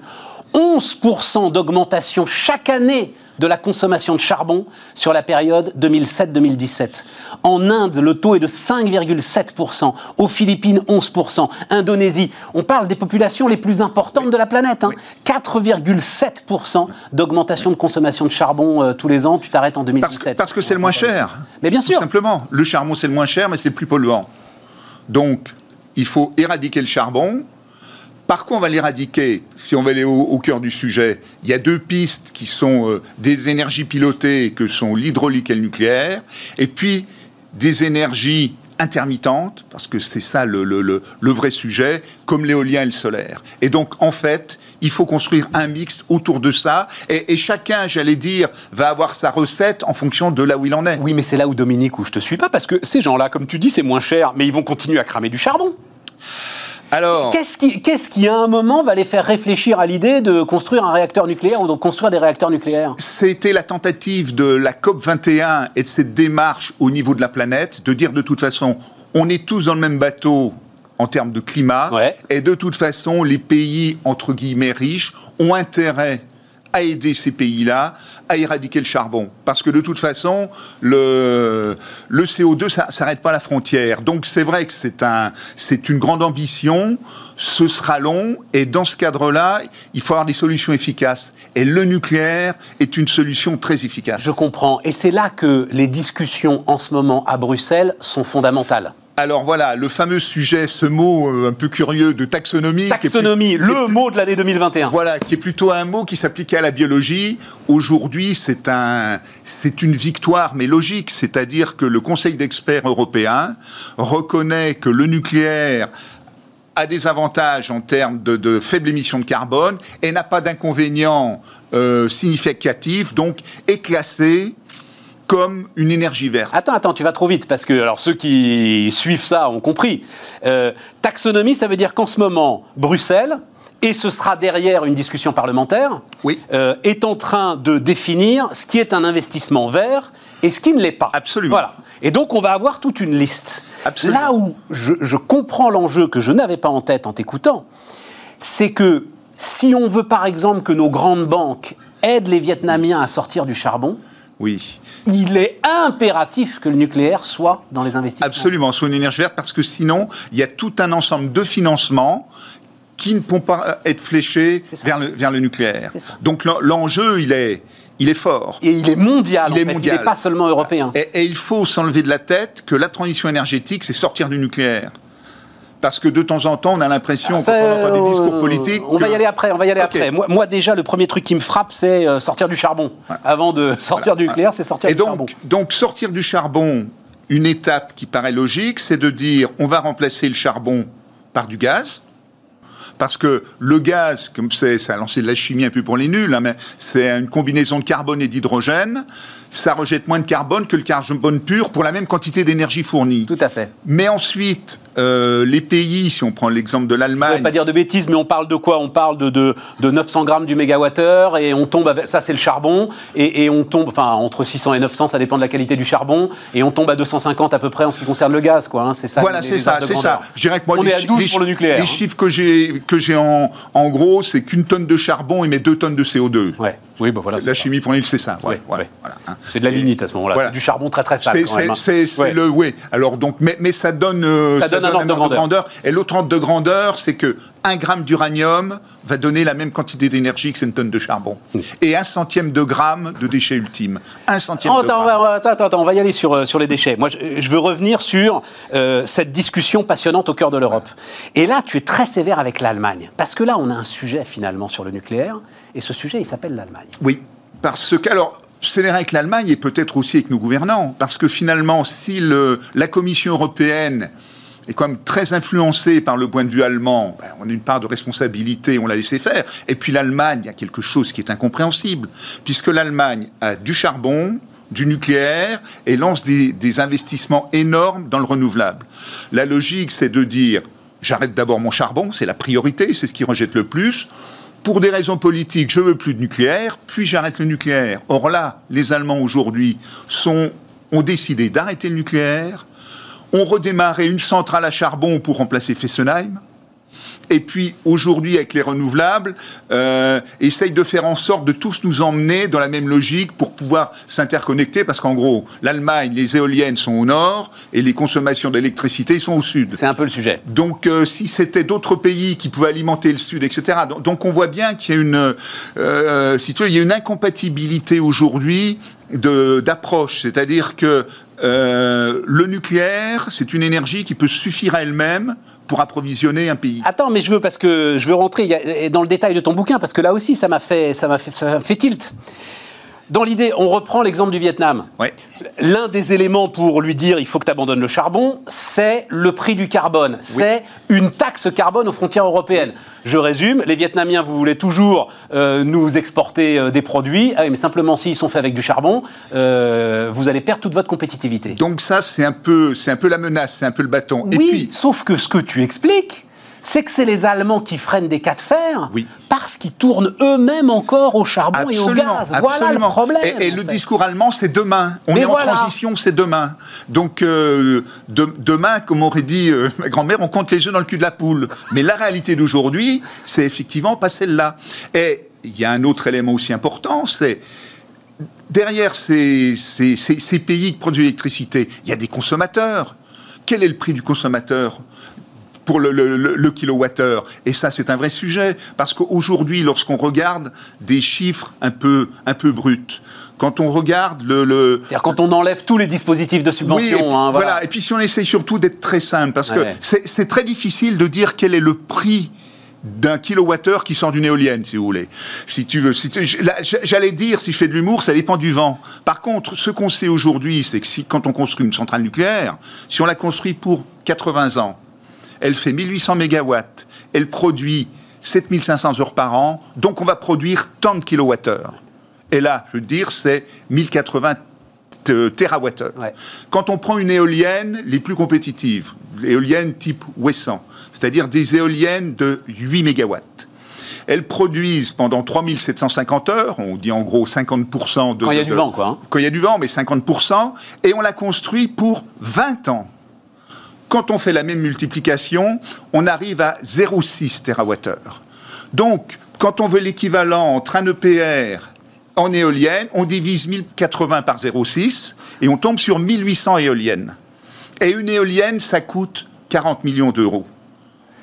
Speaker 1: 11% d'augmentation chaque année de la consommation de charbon sur la période 2007-2017. En Inde, le taux est de 5,7%. Aux Philippines, 11%. Indonésie, on parle des populations les plus importantes de la planète. 4,7% hein. d'augmentation de consommation de charbon euh, tous les ans. Tu t'arrêtes en 2017.
Speaker 4: Parce que c'est le moins cher.
Speaker 1: Mais bien sûr.
Speaker 4: Tout simplement. Le charbon, c'est le moins cher, mais c'est le plus polluant. Donc, il faut éradiquer le charbon, par quoi on va l'éradiquer Si on va aller au, cœur du sujet, il y a deux pistes qui sont euh, des énergies pilotées, que sont l'hydraulique et le nucléaire, et puis des énergies intermittentes, parce que c'est ça le, vrai sujet, comme l'éolien et le solaire. Et donc, en fait, il faut construire un mix autour de ça, et, et chacun, j'allais dire, va avoir sa recette en fonction de là où il en est.
Speaker 1: Oui, mais c'est là où, Dominique, où je te suis pas, parce que ces gens-là, comme tu dis, c'est moins cher, mais ils vont continuer à cramer du charbon. Alors, qu'est-ce qui, qu'est-ce qui, à un moment, va les faire réfléchir à l'idée de construire un réacteur nucléaire ou de construire des réacteurs nucléaires?
Speaker 4: C'était la tentative de la COP 21 et de cette démarche au niveau de la planète de dire de toute façon, on est tous dans le même bateau en termes de climat, et de toute façon, les pays entre guillemets riches ont intérêt à aider ces pays-là à éradiquer le charbon. Parce que de toute façon, le, le CO2, ça s'arrête pas à la frontière. Donc c'est vrai que c'est un, c'est une grande ambition, ce sera long, et dans ce cadre-là, il faut avoir des solutions efficaces. Et le nucléaire est une solution très efficace.
Speaker 1: Je comprends. Et c'est là que les discussions en ce moment à Bruxelles sont fondamentales.
Speaker 4: Alors voilà, le fameux sujet, ce mot euh, un peu curieux de taxonomie.
Speaker 1: Taxonomie, le mot de l'année 2021.
Speaker 4: Voilà, qui est plutôt un mot qui s'appliquait à la biologie. Aujourd'hui, c'est un, c'est une victoire, mais logique. C'est-à-dire que le Conseil d'experts européen reconnaît que le nucléaire a des avantages en termes de, faible émission de carbone et n'a pas d'inconvénients euh, significatifs, donc est classé comme une énergie verte.
Speaker 1: Attends, attends, tu vas trop vite, parce que alors, ceux qui suivent ça ont compris. Euh, taxonomie, ça veut dire qu'en ce moment, Bruxelles, et ce sera derrière une discussion parlementaire,
Speaker 4: oui.
Speaker 1: Euh, est en train de définir ce qui est un investissement vert et ce qui ne l'est pas.
Speaker 4: Absolument.
Speaker 1: Voilà. Et donc, on va avoir toute une liste.
Speaker 4: Absolument.
Speaker 1: Là où je, je comprends l'enjeu que je n'avais pas en tête en t'écoutant, c'est que si on veut par exemple que nos grandes banques aident les Vietnamiens à sortir du charbon,
Speaker 4: oui.
Speaker 1: Il est impératif que le nucléaire soit dans les investissements.
Speaker 4: Absolument, soit une énergie verte, parce que sinon, il y a tout un ensemble de financements qui ne pourront pas être fléchés vers le, vers le nucléaire. Donc l'enjeu, il est, il est fort.
Speaker 1: Et il est mondial, il est mondial. Il n'est pas seulement européen.
Speaker 4: et il faut s'enlever de la tête que la transition énergétique, c'est sortir du nucléaire parce que de temps en temps, on a l'impression, ah, qu'on entend des discours politiques.
Speaker 1: On va y aller après, on va y aller après. Moi, déjà, le premier truc qui me frappe, c'est euh, sortir du charbon. Avant de [laughs] sortir du nucléaire, c'est sortir du
Speaker 4: donc,
Speaker 1: charbon.
Speaker 4: Donc, sortir du charbon, une étape qui paraît logique, c'est de dire on va remplacer le charbon par du gaz parce que le gaz, comme c'est, ça a lancé de la chimie un peu pour les nuls, hein, mais c'est une combinaison de carbone et d'hydrogène. Ça rejette moins de carbone que le carbone pur pour la même quantité d'énergie fournie.
Speaker 1: Tout à fait.
Speaker 4: Mais ensuite, euh, les pays, si on prend l'exemple de l'Allemagne. Je
Speaker 1: ne pas dire de bêtises, mais on parle de quoi? On parle de, de, 900 grammes du mégawattheure et on tombe, ça c'est le charbon, et, on tombe, enfin entre 600 et 900, ça dépend de la qualité du charbon, et on tombe à 250 à peu près en ce qui concerne le gaz, quoi. Hein, c'est ça.
Speaker 4: Voilà, c'est ça, c'est ça.
Speaker 1: Je dirais que moi, on les, est à 12 pour le nucléaire.
Speaker 4: Les hein. chiffres que j'ai que j'ai en, en gros, c'est qu'une tonne de charbon émet 2 tonnes de CO2.
Speaker 1: Ouais. Oui, bah voilà.
Speaker 4: La chimie pour l'île, c'est ça.
Speaker 1: Hein. C'est de la lignite à ce moment-là. C'est du charbon très très sale.
Speaker 4: C'est le oui. Alors donc, mais, mais ça donne, euh, ça, donne, un ordre de grandeur. Et l'autre ordre de grandeur, c'est que un gramme d'uranium va donner la même quantité d'énergie que une tonne de charbon. Et un centième de gramme de déchets ultimes. Un centième
Speaker 1: oh,
Speaker 4: de attends,
Speaker 1: gramme. Attends, attends, on va y aller sur, euh, sur les déchets. Moi, je, veux revenir sur euh, cette discussion passionnante au cœur de l'Europe. Et là, tu es très sévère avec l'Allemagne. Parce que là, on a un sujet finalement sur le nucléaire. Et ce sujet, il s'appelle l'Allemagne.
Speaker 4: Oui. Parce que, alors, c'est avec l'Allemagne et peut-être aussi avec nos gouvernants, parce que finalement, si la Commission européenne est quand même très influencée par le point de vue allemand, ben, on a une part de responsabilité, on l'a laissé faire. Et puis l'Allemagne, il y a quelque chose qui est incompréhensible, puisque l'Allemagne a du charbon, du nucléaire et lance des, des investissements énormes dans le renouvelable. La logique, c'est de dire, j'arrête d'abord mon charbon, c'est la priorité, c'est ce qui rejette le plus pour des raisons politiques, je veux plus de nucléaire, puis j'arrête le nucléaire. Or là, les Allemands aujourd'hui ont décidé d'arrêter le nucléaire, ont redémarré une centrale à charbon pour remplacer Fessenheim, et puis aujourd'hui avec les renouvelables, euh, essaye de faire en sorte de tous nous emmener dans la même logique pour pouvoir s'interconnecter, parce qu'en gros, l'Allemagne, les éoliennes sont au nord et les consommations d'électricité sont au sud.
Speaker 1: C'est un peu le sujet.
Speaker 4: Donc euh, si c'était d'autres pays qui pouvaient alimenter le sud, etc. Donc, on voit bien qu'il y a une, euh, si tu veux, il y a une incompatibilité aujourd'hui d'approche, c'est-à-dire que euh, le nucléaire, c'est une énergie qui peut suffire à elle-même pour approvisionner un pays.
Speaker 1: Attends, mais je veux parce que je veux rentrer dans le détail de ton bouquin parce que là aussi ça m'a fait ça m'a fait, fait tilt. Dans l'idée, on reprend l'exemple du Vietnam. L'un des éléments pour lui dire il faut que tu abandonnes le charbon, c'est le prix du carbone. C'est une taxe carbone aux frontières européennes. Je résume, les Vietnamiens, vous voulez toujours euh, nous exporter euh, des produits, ah mais simplement s'ils sont faits avec du charbon, euh, vous allez perdre toute votre compétitivité.
Speaker 4: Donc ça, c'est un, peu, un peu la menace, c'est un peu le bâton.
Speaker 1: Oui, Et puis... sauf que ce que tu expliques, c'est que c'est les Allemands qui freinent des cas de fer parce qu'ils tournent eux-mêmes encore au charbon et au gaz. Voilà le problème.
Speaker 4: Et, le discours allemand, c'est demain. On est en transition, c'est demain. Donc euh, demain, comme aurait dit euh, ma grand-mère, on compte les œufs dans le cul de la poule. Mais la réalité d'aujourd'hui, c'est effectivement pas celle-là. Et il y a un autre élément aussi important, c'est derrière ces, ces pays qui produisent l'électricité, il y a des consommateurs. Quel est le prix du consommateur? Pour le, le, kilowattheure. Et ça, c'est un vrai sujet, parce qu'aujourd'hui, lorsqu'on regarde des chiffres un peu, un peu bruts, quand on regarde le...
Speaker 1: C'est-à-dire quand on enlève tous les dispositifs de subvention.
Speaker 4: Oui, hein, voilà. Et puis si on essaye surtout d'être très simple, parce que c'est très difficile de dire quel est le prix d'un kilowattheure qui sort d'une éolienne, si vous voulez. Si tu veux, j'allais dire, si je fais de l'humour, ça dépend du vent. Par contre, ce qu'on sait aujourd'hui, c'est que si, quand on construit une centrale nucléaire, si on la construit pour 80 ans, elle fait 1800 mégawatts, elle produit 7500 heures par an, donc on va produire tant de kilowattheures. Et là, je veux dire, c'est 1080 TWh. Quand on prend une éolienne, les plus compétitives, l'éolienne type Wesson, c'est-à-dire des éoliennes de 8 mégawatts, elles produisent pendant 3750 heures, on dit en gros 50% de...
Speaker 1: Quand il y a du vent, quoi. Hein.
Speaker 4: Quand il y a du vent, mais 50%, et on la construit pour 20 ans. Quand on fait la même multiplication, on arrive à 0,6 TWh. Donc, quand on veut l'équivalent entre un EPR en éolienne, on divise 1080 par 0,6 et on tombe sur 1800 éoliennes. Et une éolienne, ça coûte 40 millions d'euros.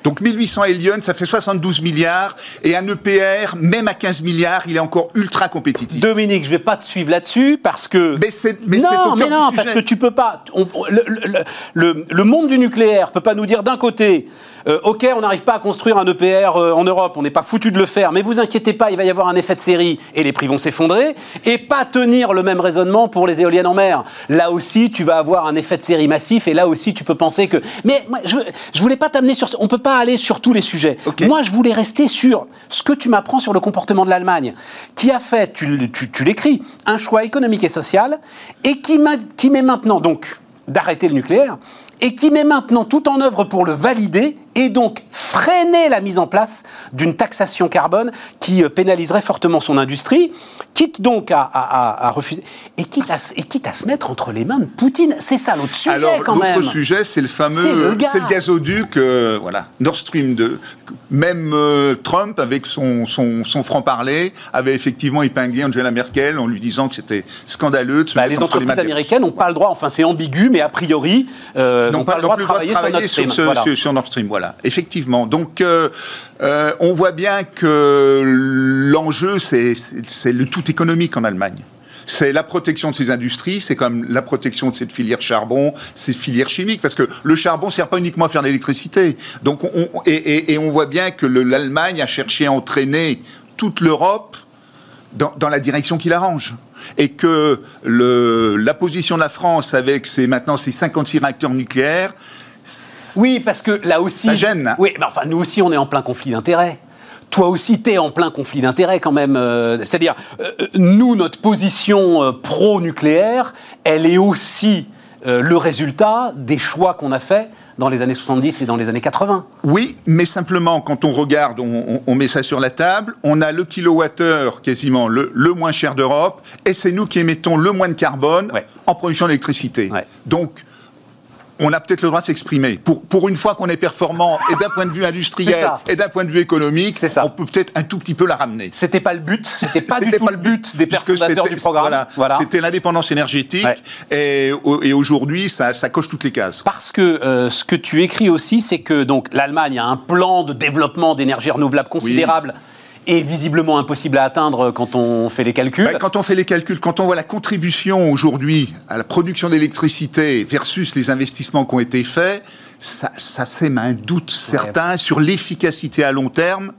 Speaker 4: Donc 1800 éoliennes, ça fait 72 milliards. Et un EPR, même à 15 milliards, il est encore ultra compétitif.
Speaker 1: Dominique, je ne vais pas te suivre là-dessus parce que.
Speaker 4: Mais c'est Non,
Speaker 1: mais non, parce que tu peux pas. le, le, monde du nucléaire peut pas nous dire d'un côté euh, ok, on n'arrive pas à construire un EPR euh, en Europe, on n'est pas foutu de le faire, mais vous inquiétez pas, il va y avoir un effet de série et les prix vont s'effondrer, et pas tenir le même raisonnement pour les éoliennes en mer. Là aussi, tu vas avoir un effet de série massif, et là aussi, tu peux penser que. Mais moi, je, je voulais pas t'amener sur. On peut pas aller sur tous les sujets. Moi, je voulais rester sur ce que tu m'apprends sur le comportement de l'Allemagne, qui a fait, tu, tu, l'écris, un choix économique et social, et qui, qui met maintenant donc d'arrêter le nucléaire, et qui met maintenant tout en œuvre pour le valider et donc freiner la mise en place d'une taxation carbone qui euh, pénaliserait fortement son industrie, quitte donc à, refuser, et quitte à, et quitte à se mettre entre les mains de Poutine. C'est ça l'autre sujet
Speaker 4: Alors,
Speaker 1: quand même.
Speaker 4: L'autre sujet, c'est le fameux, c'est le, gazoduc, euh, voilà, Nord Stream 2. Même euh, Trump, avec son, son, son franc-parler, avait effectivement épinglé Angela Merkel en lui disant que c'était scandaleux de se
Speaker 1: bah, Les entreprises américaines n'ont pas le droit, enfin c'est ambigu, mais a priori, n'ont pas, le droit de travailler, sur,
Speaker 4: sur, Nord Stream. Voilà effectivement. Donc, euh, euh, on voit bien que l'enjeu, c'est le tout économique en Allemagne c'est la protection de ces industries, c'est comme la protection de cette filière charbon, ces filières chimiques, parce que le charbon ne sert pas uniquement à faire de l'électricité. Donc, et, on voit bien que l'Allemagne a cherché à entraîner toute l'Europe dans, la direction qui l'arrange. Et que la position de la France avec ses, maintenant ses 56 réacteurs nucléaires,
Speaker 1: oui, parce que là aussi.
Speaker 4: Ça gêne.
Speaker 1: Oui, mais enfin, nous aussi, on est en plein conflit d'intérêts toi aussi, tu es en plein conflit d'intérêts quand même. Euh, c'est-à-dire, euh, euh, nous, notre position pro-nucléaire, elle est aussi le résultat des choix qu'on a faits dans les années 70 et dans les années 80.
Speaker 4: Oui, mais simplement, quand on regarde, on, met ça sur la table, on a le kilowattheure quasiment le, moins cher d'Europe, et c'est nous qui émettons le moins de carbone en production d'électricité. Donc, on a peut-être le droit de s'exprimer. Pour, pour une fois qu'on est performant, et d'un point de vue industriel, et d'un point de vue économique, on peut peut-être un tout petit peu la ramener.
Speaker 1: C'était pas le but, c'était pas du tout le but des perturbateurs du programme.
Speaker 4: Voilà, C'était l'indépendance énergétique, et, et aujourd'hui, ça, ça, coche toutes les cases.
Speaker 1: Parce que euh, ce que tu écris aussi, c'est que donc l'Allemagne a un plan de développement d'énergie renouvelable considérable est visiblement impossible à atteindre quand on fait les calculs.
Speaker 4: Bah, quand on fait les calculs, quand on voit la contribution aujourd'hui à la production d'électricité versus les investissements qui ont été faits, ça, ça sème un doute certain sur l'efficacité à long terme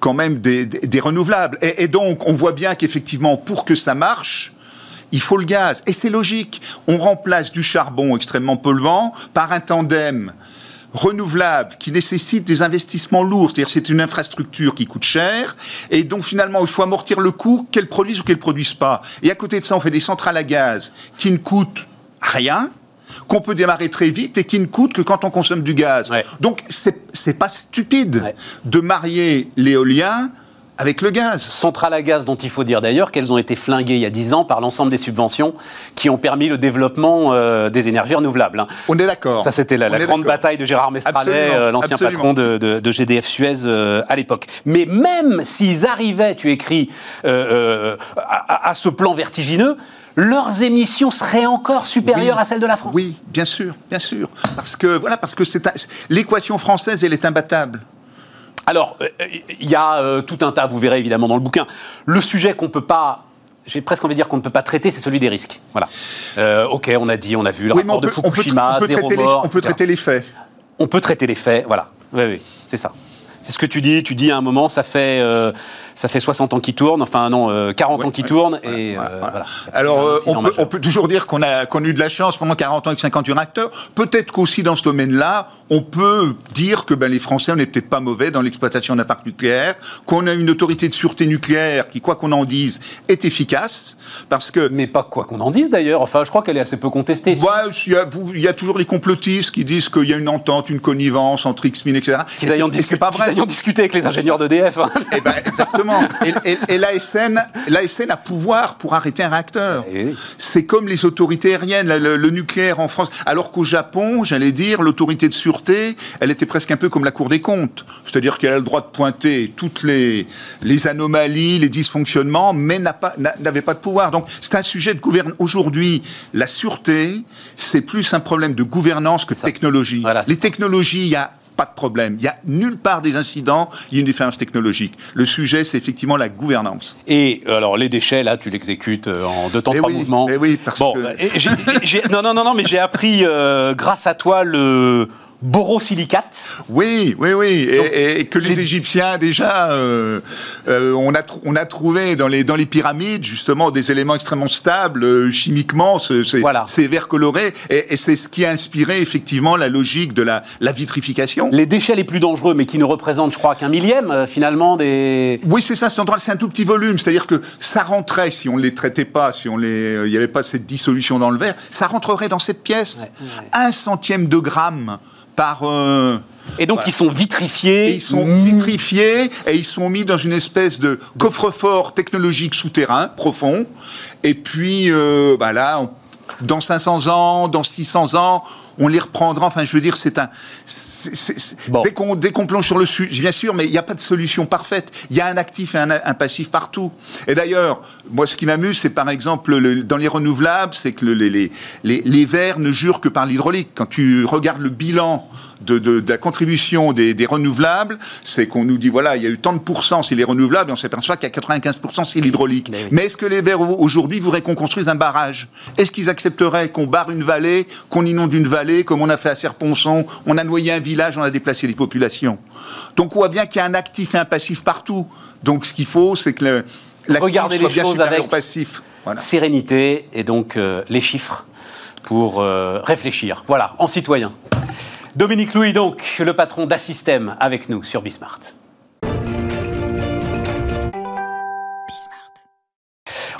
Speaker 4: quand même des, renouvelables. Et, et, donc, on voit bien qu'effectivement, pour que ça marche, il faut le gaz. Et c'est logique. On remplace du charbon extrêmement polluant par un tandem renouvelable qui nécessite des investissements lourds, c'est-à-dire c'est une infrastructure qui coûte cher et donc finalement il faut amortir le coût qu'elle produise ou qu'elle produise pas. Et à côté de ça, on fait des centrales à gaz qui ne coûtent rien, qu'on peut démarrer très vite et qui ne coûtent que quand on consomme du gaz. Donc c'est pas stupide de marier l'éolien avec le gaz.
Speaker 1: Centrale à gaz dont il faut dire d'ailleurs qu'elles ont été flinguées il y a 10 ans par l'ensemble des subventions qui ont permis le développement euh, des énergies renouvelables. Hein.
Speaker 4: On est d'accord.
Speaker 1: Ça, c'était la, grande bataille de Gérard Mestranet, euh, l'ancien patron de, GDF Suez euh, à l'époque. Mais même s'ils arrivaient, tu écris, à, ce plan vertigineux, leurs émissions seraient encore supérieures à celles de la France.
Speaker 4: Oui, bien sûr, bien sûr. Parce que, voilà, parce que l'équation française, elle est imbattable.
Speaker 1: Alors, il y a tout un tas, vous verrez évidemment dans le bouquin, le sujet qu'on ne peut pas j'ai presque envie de dire qu'on ne peut pas traiter, c'est celui des risques. Voilà. Euh, ok, on a dit, on a vu le rapport de Fukushima,
Speaker 4: on peut, traiter les, on peut traiter les faits.
Speaker 1: On peut traiter les faits, voilà. Oui, oui, c'est ça. C'est ce que tu dis. Tu dis à un moment, ça fait, euh, ça fait 60 ans qu'il tourne, enfin non, 40 euh, ans qu'il tourne. et, voilà.
Speaker 4: Alors, on peut, on, peut, toujours dire qu'on a, eu de la chance pendant 40 ans avec 50 réacteurs. Peut-être qu'aussi dans ce domaine-là, on peut dire que ben, les Français, on n'est peut-être pas mauvais dans l'exploitation d'un parc nucléaire, qu'on a une autorité de sûreté nucléaire qui, quoi qu'on en dise, est efficace. Parce que...
Speaker 1: Mais pas quoi qu'on en dise d'ailleurs, enfin je crois qu'elle est assez peu contestée.
Speaker 4: il, y a, il y, a, toujours les complotistes qui disent qu'il y a une entente, une connivence entre X-Min, etc.
Speaker 1: Pas vrai. Ils ont discuté avec les ingénieurs d'EDF. Hein.
Speaker 4: Eh ben, exactement. Et, et, l'ASN, a pouvoir pour arrêter un réacteur. Eh C'est comme les autorités aériennes, le, nucléaire en France. Alors qu'au Japon, j'allais dire, l'autorité de sûreté, elle était presque un peu comme la Cour des comptes. C'est-à-dire qu'elle a le droit de pointer toutes les, les anomalies, les dysfonctionnements, mais n'avait pas, pas de pouvoir. Donc c'est un sujet de gouvernement. Aujourd'hui, la sûreté, c'est plus un problème de gouvernance que de technologie. les technologies, il y a pas de problème. Il n'y a nulle part des incidents, il y a une différence technologique. Le sujet, c'est effectivement la gouvernance.
Speaker 1: Et alors, les déchets, là, tu l'exécutes euh, en deux temps, eh trois mouvements.
Speaker 4: Eh oui, parce bon,
Speaker 1: que... non, non, non, non, mais j'ai appris, euh, grâce à toi, le borosilicate.
Speaker 4: Oui, oui, oui, et, que les, Égyptiens déjà, euh, euh, on, a on a trouvé dans les, dans les pyramides justement des éléments extrêmement stables euh, chimiquement, ces voilà. verres colorés, et, c'est ce qui a inspiré effectivement la logique de la, la, vitrification.
Speaker 1: Les déchets les plus dangereux, mais qui ne représentent, je crois, qu'un millième finalement des.
Speaker 4: Oui, c'est ça, c'est un tout petit volume, c'est-à-dire que ça rentrait si on ne les traitait pas, si on les, il n'y avait pas cette dissolution dans le verre, ça rentrerait dans cette pièce, un centième de gramme par...
Speaker 1: Euh, et donc ils sont vitrifiés.
Speaker 4: ils sont vitrifiés et ils sont mis dans une espèce de coffre-fort technologique souterrain profond. Et puis euh, bah là, dans 500 ans, dans 600 ans, on les reprendra. Enfin, je veux dire, c'est un. Dès qu'on plonge sur le sujet, bien sûr, mais il n'y a pas de solution parfaite. Il y a un actif et un, passif partout. Et d'ailleurs, moi, ce qui m'amuse, c'est par exemple dans les renouvelables, c'est que les, les, les, les verts ne jurent que par l'hydraulique. Quand tu regardes le bilan de, la contribution des, renouvelables, c'est qu'on nous dit, voilà, il y a eu tant de pourcents c'est les renouvelables, et on s'aperçoit qu'à 95% c'est l'hydraulique. Mais, est-ce que les Verts, aujourd'hui, voudraient qu'on construise un barrage? Est-ce qu'ils accepteraient qu'on barre une vallée, qu'on inonde une vallée, comme on a fait à Serponçon On a noyé un village, on a déplacé les populations? Donc on voit bien qu'il y a un actif et un passif partout. Donc ce qu'il faut, c'est que
Speaker 1: l'actif soit bien supérieur au passif. Sérénité et donc euh, les chiffres pour euh, réfléchir. Voilà, en citoyen. Dominique Louis, donc, le patron d'Assystem, avec nous sur Bismart.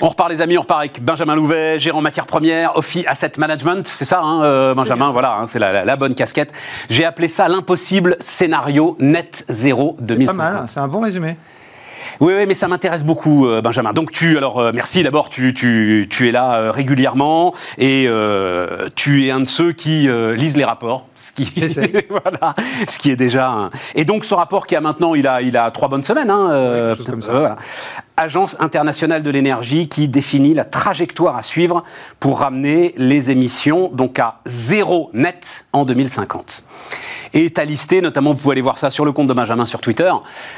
Speaker 1: On repart les amis, on repart avec Benjamin Louvet, gérant matières premières, Ophi Asset Management, c'est ça hein, euh, Benjamin, voilà, hein, c'est la, bonne casquette. J'ai appelé ça l'impossible scénario net zéro 2050.
Speaker 3: Pas mal, c'est un bon résumé.
Speaker 1: Oui, oui, mais ça m'intéresse beaucoup, euh, Benjamin. Donc tu, alors euh, merci d'abord, tu, tu, tu, es là euh, régulièrement et tu es un de ceux qui lisent les rapports, ce qui, [laughs] voilà, ce qui est déjà. Un... Et donc ce rapport qui a maintenant, il a, il a trois bonnes semaines. Hein, comme ça. Voilà. Agence internationale de l'énergie qui définit la trajectoire à suivre pour ramener les émissions donc à zéro net en 2050. Et tu as listé, notamment, vous pouvez aller voir ça sur le compte de Benjamin sur Twitter,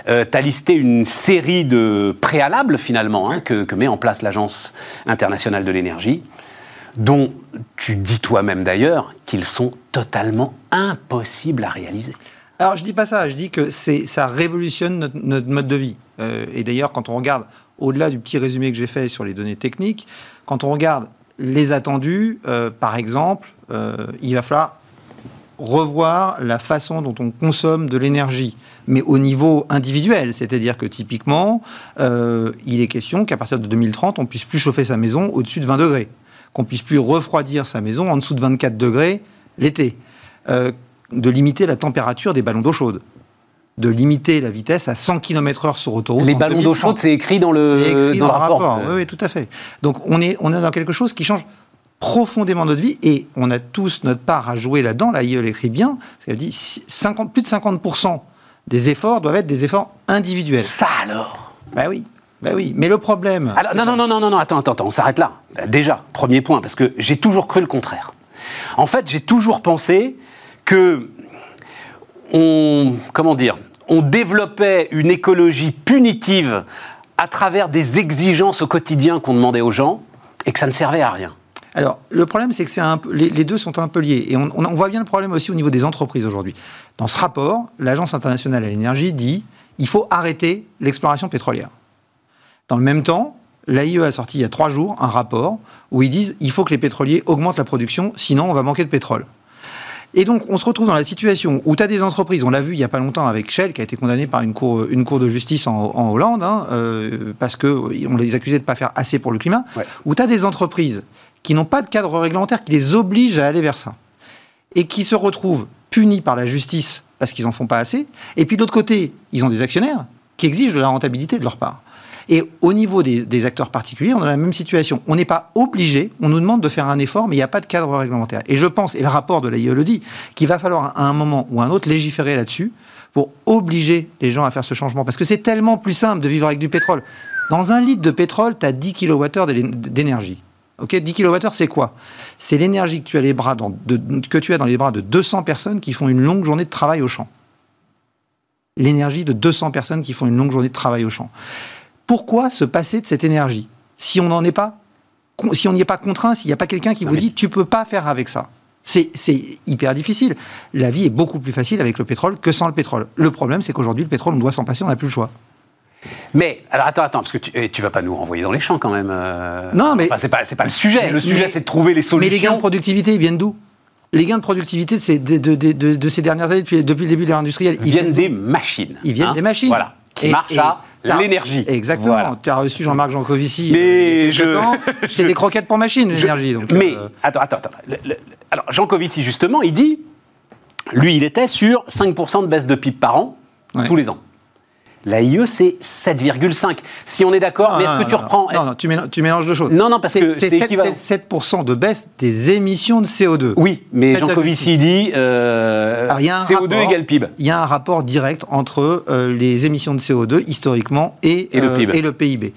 Speaker 1: euh, tu as listé une série de préalables, finalement, hein, que, met en place l'Agence internationale de l'énergie, dont tu dis toi-même d'ailleurs qu'ils sont totalement impossibles à réaliser.
Speaker 3: Alors je dis pas ça, je dis que ça révolutionne notre, mode de vie. Euh, et d'ailleurs, quand on regarde, au-delà du petit résumé que j'ai fait sur les données techniques, quand on regarde les attendus, euh, par exemple, il va falloir revoir la façon dont on consomme de l'énergie, mais au niveau individuel. C'est-à-dire que typiquement, euh, il est question qu'à partir de 2030, on puisse plus chauffer sa maison au-dessus de 20 degrés, qu'on puisse plus refroidir sa maison en dessous de 24 degrés l'été, euh, de limiter la température des ballons d'eau chaude.
Speaker 5: de limiter la vitesse à 100 km/h sur autoroute.
Speaker 1: Les ballons d'eau chaude, c'est écrit dans le, dans, le rapport.
Speaker 5: Oui, oui, tout à fait. Donc on est, on est dans quelque chose qui change profondément notre vie et on a tous notre part à jouer là-dedans. Là, il écrit bien, elle dit 50, plus de 50% des efforts doivent être des efforts individuels.
Speaker 1: Ça alors?
Speaker 5: Ben oui. Ben oui, mais le problème.
Speaker 1: Alors, non, non, non, non, non, attends, attends, attends on s'arrête là. Déjà, premier point, parce que j'ai toujours cru le contraire. En fait, j'ai toujours pensé que on, comment dire, on développait une écologie punitive à travers des exigences au quotidien qu'on demandait aux gens et que ça ne servait à rien.
Speaker 5: Alors, le problème, c'est que un, les, les, deux sont un peu liés. Et on, on, voit bien le problème aussi au niveau des entreprises aujourd'hui. Dans ce rapport, l'Agence internationale à l'énergie dit il faut arrêter l'exploration pétrolière. Dans le même temps, l'AIE a sorti il y a trois jours un rapport où ils disent il faut que les pétroliers augmentent la production, sinon on va manquer de pétrole. Et donc, on se retrouve dans la situation où tu as des entreprises, on l'a vu il n'y a pas longtemps avec Shell, qui a été condamné par une cour, une cour de justice en, en Hollande, hein, euh, parce qu'on les accusait de ne pas faire assez pour le climat, ouais. où tu as des entreprises qui n'ont pas de cadre réglementaire qui les oblige à aller vers ça, et qui se retrouvent punis par la justice parce qu'ils n'en font pas assez, et puis de l'autre côté, ils ont des actionnaires qui exigent de la rentabilité de leur part. Et au niveau des, des, acteurs particuliers, on a la même situation. On n'est pas obligé, on nous demande de faire un effort, mais il n'y a pas de cadre réglementaire. Et je pense, et le rapport de l'AIE le dit, qu'il va falloir à un moment ou à un autre légiférer là-dessus pour obliger les gens à faire ce changement. Parce que c'est tellement plus simple de vivre avec du pétrole. Dans un litre de pétrole, tu as 10 kWh d'énergie. Ok, 10 kWh, c'est quoi? C'est l'énergie que tu as les bras dans, de, que tu as dans les bras de 200 personnes qui font une longue journée de travail au champ. L'énergie de 200 personnes qui font une longue journée de travail au champ. Pourquoi se passer de cette énergie? Si on n'en est pas, si on n'y est pas contraint, s'il n'y a pas quelqu'un qui vous dit tu peux pas faire avec ça c'est hyper difficile. La vie est beaucoup plus facile avec le pétrole que sans le pétrole. Le problème, c'est qu'aujourd'hui, le pétrole, on doit s'en passer, on n'a plus le choix.
Speaker 1: Mais, alors attends, attends, parce que tu, ne vas pas nous renvoyer dans les champs quand même. Euh...
Speaker 5: Non, mais.
Speaker 1: Enfin, c'est pas, pas le sujet. le sujet, c'est de trouver les solutions.
Speaker 5: Mais les gains de productivité, ils viennent d'où? Les gains de productivité de ces, de, de, de, ces dernières années, depuis, depuis, le début de l'ère industrielle,
Speaker 1: ils, viennent, des machines.
Speaker 5: Ils viennent
Speaker 1: hein
Speaker 5: des machines.
Speaker 1: Voilà. Qui marchent à l'énergie.
Speaker 5: Exactement.
Speaker 1: Voilà.
Speaker 5: Tu as reçu Jean-Marc Jancovici.
Speaker 1: Mais je. [laughs]
Speaker 5: C'est des croquettes pour machines, l'énergie.
Speaker 1: Mais, euh... attends, attends, attends. Le, le, alors, Jancovici, justement, il dit lui, il était sur 5% de baisse de PIB par an, ouais. tous les ans. L'AIE, c'est 7,5. Si on est d'accord, mais est-ce que tu reprends
Speaker 5: Non, non, tu mélanges, tu mélanges deux choses.
Speaker 1: Non, non, parce que
Speaker 5: c'est 7%, 7 de baisse des émissions de CO2.
Speaker 1: Oui, mais Jean Covici dit euh,
Speaker 5: Alors, y a un
Speaker 1: CO2
Speaker 5: rapport,
Speaker 1: égale PIB.
Speaker 5: Il y a un rapport direct entre euh, les émissions de CO2 historiquement et,
Speaker 1: et, le,
Speaker 5: euh,
Speaker 1: PIB.
Speaker 5: et le PIB.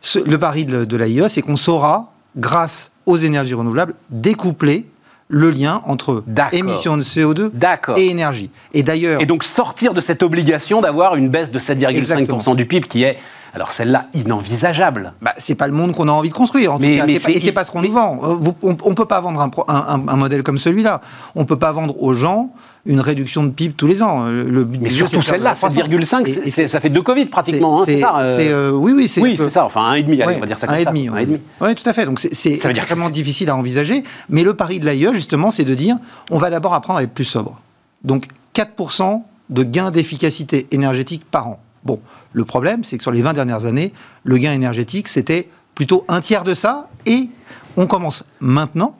Speaker 5: Ce, le pari de, de l'AIE, c'est qu'on saura, grâce aux énergies renouvelables, découpler le lien entre émissions de CO2 et énergie. Et d'ailleurs.
Speaker 1: Et donc sortir de cette obligation d'avoir une baisse de 7,5% du PIB qui est. Alors celle-là, inenvisageable.
Speaker 5: Bah, c'est pas le monde qu'on a envie de construire. En
Speaker 1: mais,
Speaker 5: tout cas.
Speaker 1: Mais
Speaker 5: pas, et c'est pas ce qu'on nous vend. On, ne peut pas vendre un, un, un modèle comme celui-là. On peut pas vendre aux gens une réduction de PIB tous les ans. Le
Speaker 1: mais surtout celle-là, 7,5, ça fait deux Covid pratiquement, c'est
Speaker 5: hein, ça euh... Oui, oui, c'est
Speaker 1: oui, c'est ça. Enfin, un et demi, allez, ouais, on va dire ça comme
Speaker 5: un
Speaker 1: ça.
Speaker 5: Et demi,
Speaker 1: un et demi.
Speaker 5: Oui, tout à fait. Donc c'est extrêmement difficile à envisager. Mais le pari de l'AIE, justement, c'est de dire on va d'abord apprendre à être plus sobre. Donc 4% de gain d'efficacité énergétique par an. Bon, le problème, c'est que sur les 20 dernières années, le gain énergétique, c'était plutôt un tiers de ça, et on commence maintenant.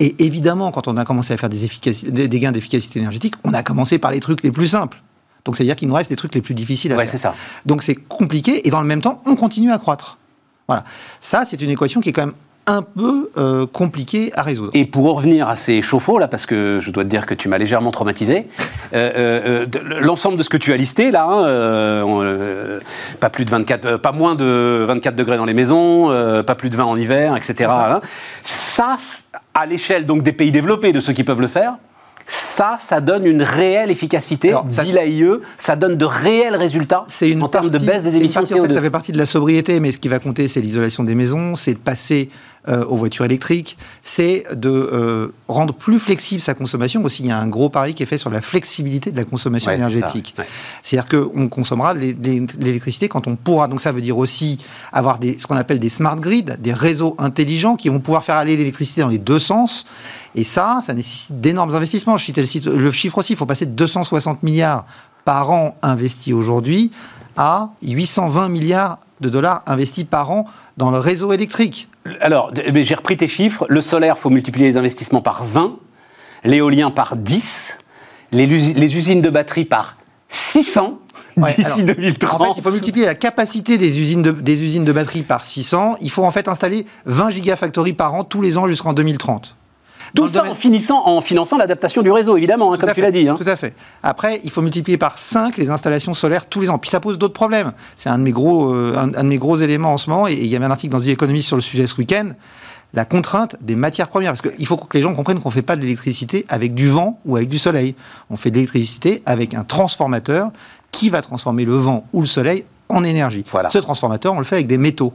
Speaker 5: Et évidemment, quand on a commencé à faire des, gains d'efficacité énergétique, on a commencé par les trucs les plus simples. Donc, c'est-à-dire qu'il nous reste des trucs les plus difficiles à
Speaker 1: ouais,
Speaker 5: faire.
Speaker 1: c'est ça.
Speaker 5: Donc, c'est compliqué, et dans le même temps, on continue à croître. Voilà. Ça, c'est une équation qui est quand même un peu euh, compliqué à résoudre.
Speaker 1: Et pour revenir à ces chauffe-eau, là, parce que je dois te dire que tu m'as légèrement traumatisé, euh, euh, l'ensemble de ce que tu as listé, là, hein, pas, plus de 24, pas moins de 24 degrés dans les maisons, pas plus de 20 en hiver, etc. Ça, hein, ça à l'échelle donc des pays développés, de ceux qui peuvent le faire, ça, ça donne une réelle efficacité, Alors, ça, dit l'AIE, ça donne de réels résultats
Speaker 5: une
Speaker 1: en termes de baisse des émissions
Speaker 5: partie,
Speaker 1: de CO2.
Speaker 5: En fait, ça fait partie de la sobriété, mais ce qui va compter, c'est l'isolation des maisons, c'est de passer euh, aux voitures électriques, c'est de euh, rendre plus flexible sa consommation. Aussi, il y a un gros pari qui est fait sur la flexibilité de la consommation
Speaker 1: ouais,
Speaker 5: énergétique.
Speaker 1: Ouais.
Speaker 5: C'est-à-dire qu'on consommera l'électricité quand on pourra. Donc ça veut dire aussi avoir des, ce qu'on appelle des smart grids, des réseaux intelligents qui vont pouvoir faire aller l'électricité dans les deux sens. Et ça, ça nécessite d'énormes investissements. Je citais le, le chiffre aussi, il faut passer de 260 milliards par an investis aujourd'hui à 820 milliards de dollars investis par an dans le réseau électrique.
Speaker 1: Alors, j'ai repris tes chiffres. Le solaire, il faut multiplier les investissements par 20, l'éolien par 10, les, les, usines de batterie par 600. d'ici 2030.
Speaker 5: En fait, il faut multiplier la capacité des usines de, des usines de batterie par 600. Il faut en fait installer 20 gigafactories par an tous les ans jusqu'en 2030.
Speaker 1: Tout ça en, finissant, en finançant l'adaptation du réseau, évidemment, hein, comme tu l'as dit. Hein.
Speaker 5: Tout à fait. Après, il faut multiplier par 5 les installations solaires tous les ans. Puis ça pose d'autres problèmes. C'est un, de mes gros, euh, un, de mes gros éléments en ce moment. Et, il y avait un article dans The Economist sur le sujet ce week-end. La contrainte des matières premières. Parce qu'il faut que les gens comprennent qu'on ne fait pas de l'électricité avec du vent ou avec du soleil. On fait de l'électricité avec un transformateur qui va transformer le vent ou le soleil en énergie. Ce transformateur, on le fait avec des métaux.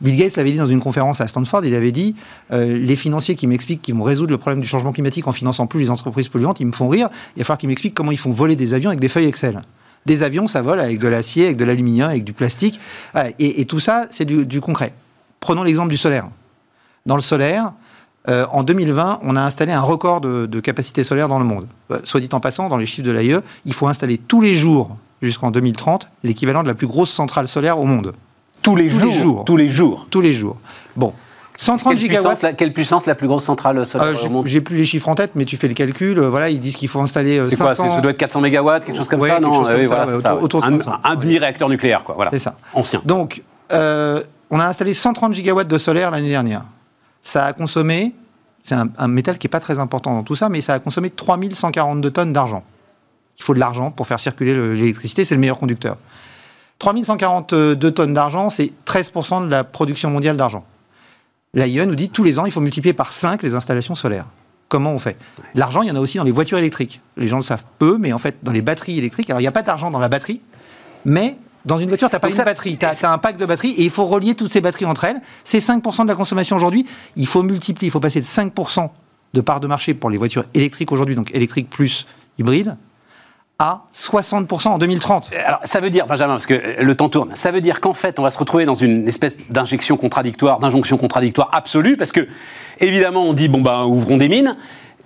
Speaker 5: Bill Gates l'avait dit dans une conférence à Stanford, il avait dit euh, les financiers qui m'expliquent qu'ils vont résoudre le problème du changement climatique en finançant plus les entreprises polluantes, ils me font rire. Il va falloir qu'ils m'expliquent comment ils font voler des avions avec des feuilles Excel. Des avions, ça vole avec de l'acier, avec de l'aluminium, avec du plastique. Et, tout ça, c'est du, concret. Prenons l'exemple du solaire. Dans le solaire, euh, en 2020, on a installé un record de, capacité solaire dans le monde. Euh, soit dit en passant, dans les chiffres de l'AIE, il faut installer tous les jours jusqu'en 2030 l'équivalent de la plus grosse centrale solaire au monde.
Speaker 1: Tous les, jours,
Speaker 5: Tous les jours. Tous les jours. Bon. 130
Speaker 1: quelle
Speaker 5: gigawatts.
Speaker 1: Puissance, la, quelle puissance la plus grosse centrale solaire euh, au monde?
Speaker 5: J'ai plus les chiffres en tête, mais tu fais le calcul. Euh, voilà, ils disent qu'il faut installer.
Speaker 1: Euh, c'est quoi Ça doit être 400 mégawatts, quelque chose comme ça, non autour, de un, un demi-réacteur nucléaire, quoi. Voilà.
Speaker 5: C'est ça.
Speaker 1: Ancien.
Speaker 5: Donc, on a installé 130 gigawatts de solaire l'année dernière. Ça a consommé, c'est un, un, métal qui n'est pas très important dans tout ça, mais ça a consommé 3142 tonnes d'argent. Il faut de l'argent pour faire circuler l'électricité, c'est le meilleur conducteur. 3142 tonnes d'argent, c'est 13% de la production mondiale d'argent. L'AIE nous dit tous les ans, il faut multiplier par 5 les installations solaires. Comment on fait? L'argent, il y en a aussi dans les voitures électriques. Les gens le savent peu, mais en fait, dans les batteries électriques, alors il n'y a pas d'argent dans la batterie, mais dans une voiture, tu n'as pas une batterie, tu as, un pack de batteries et il faut relier toutes ces batteries entre elles. C'est 5% de la consommation aujourd'hui. Il faut multiplier, il faut passer de 5% de part de marché pour les voitures électriques aujourd'hui, donc électriques plus hybrides, à 60% en 2030.
Speaker 1: Alors, ça veut dire, Benjamin, parce que le temps tourne, ça veut dire qu'en fait, on va se retrouver dans une espèce d'injection contradictoire, d'injonction contradictoire absolue, parce que, évidemment, on dit, bon, ben, ouvrons des mines.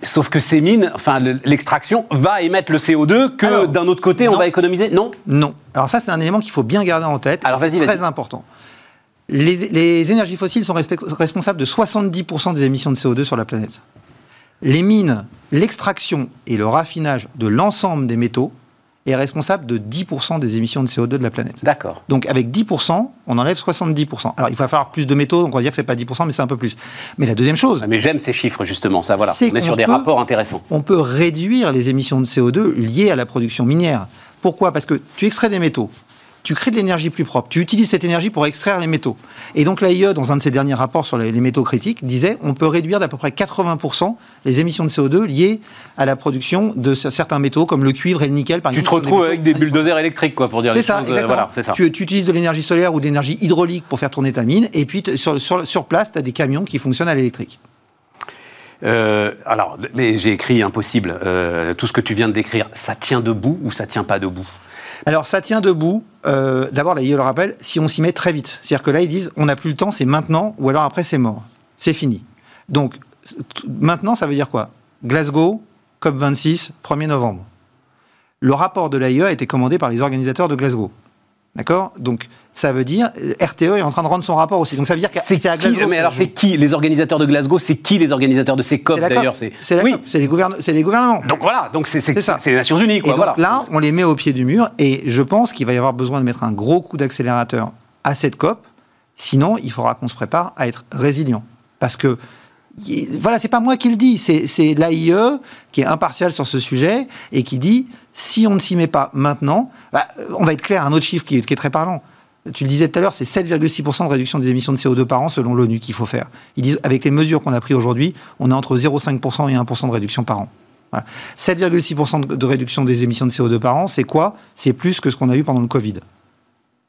Speaker 1: Sauf que ces mines, enfin l'extraction, va émettre le CO2 que d'un autre côté on va économiser Non
Speaker 5: Non. Alors ça c'est un élément qu'il faut bien garder en tête. Alors c'est très important. Les, les, énergies fossiles sont responsables de 70% des émissions de CO2 sur la planète les mines, l'extraction et le raffinage de l'ensemble des métaux est responsable de 10% des émissions de CO2 de la planète.
Speaker 1: D'accord.
Speaker 5: Donc avec 10%, on enlève 70%. Alors il va falloir plus de métaux, donc on va dire que c'est pas 10%, mais c'est un peu plus. Mais la deuxième chose...
Speaker 1: Mais j'aime ces chiffres justement, ça voilà. On est sur des rapports intéressants.
Speaker 5: On peut réduire les émissions de CO2 liées à la production minière. Pourquoi? Parce que tu extrais des métaux, tu crées de l'énergie plus propre. Tu utilises cette énergie pour extraire les métaux. Et donc l'AIE, dans un de ses derniers rapports sur les, métaux critiques, disait on peut réduire d'à peu près 80% les émissions de CO2 liées à la production de certains métaux comme le cuivre et le nickel.
Speaker 1: Par tu te retrouves avec des bulldozers électriques, quoi, pour dire
Speaker 5: les ça, choses. Euh, voilà, ça. Tu, tu, utilises de l'énergie solaire ou de l'énergie hydraulique pour faire tourner ta mine, et puis sur, sur, sur place, tu as des camions qui fonctionnent à l'électrique.
Speaker 1: Euh, alors, mais j'ai écrit impossible. Euh, tout ce que tu viens de décrire, ça tient debout ou ça tient pas debout?
Speaker 5: Alors ça tient debout. Euh, D'abord, il le rappelle, si on s'y met très vite. C'est-à-dire que là, ils disent, on n'a plus le temps, c'est maintenant, ou alors après, c'est mort. C'est fini. Donc, maintenant, ça veut dire quoi? Glasgow, COP26, 1er novembre. Le rapport de l'AIE a été commandé par les organisateurs de Glasgow. D'accord? Donc, ça veut dire RTE est en train de rendre son rapport aussi. Donc ça veut dire que
Speaker 1: c'est à Glasgow. Mais alors c'est qui les organisateurs de Glasgow? C'est qui les organisateurs de ces COP d'ailleurs?
Speaker 5: C'est oui. c'est les, les, gouvernements.
Speaker 1: Donc voilà, donc c'est les Nations Unies. Quoi,
Speaker 5: et donc là, on les met au pied du mur et je pense qu'il va y avoir besoin de mettre un gros coup d'accélérateur à cette COP. Sinon, il faudra qu'on se prépare à être résilient. Parce que voilà, c'est pas moi qui le dis, c'est l'AIE qui est impartial sur ce sujet et qui dit si on ne s'y met pas maintenant, bah, on va être clair, un autre chiffre qui est, très parlant. Tu le disais tout à l'heure, c'est 7,6% de réduction des émissions de CO2 par an selon l'ONU qu'il faut faire. Ils disent, avec les mesures qu'on a prises aujourd'hui, on est entre 0,5% et 1% de réduction par an. 7,6% de réduction des émissions de CO2 par an, c'est quoi? C'est plus que ce qu'on a eu pendant le Covid.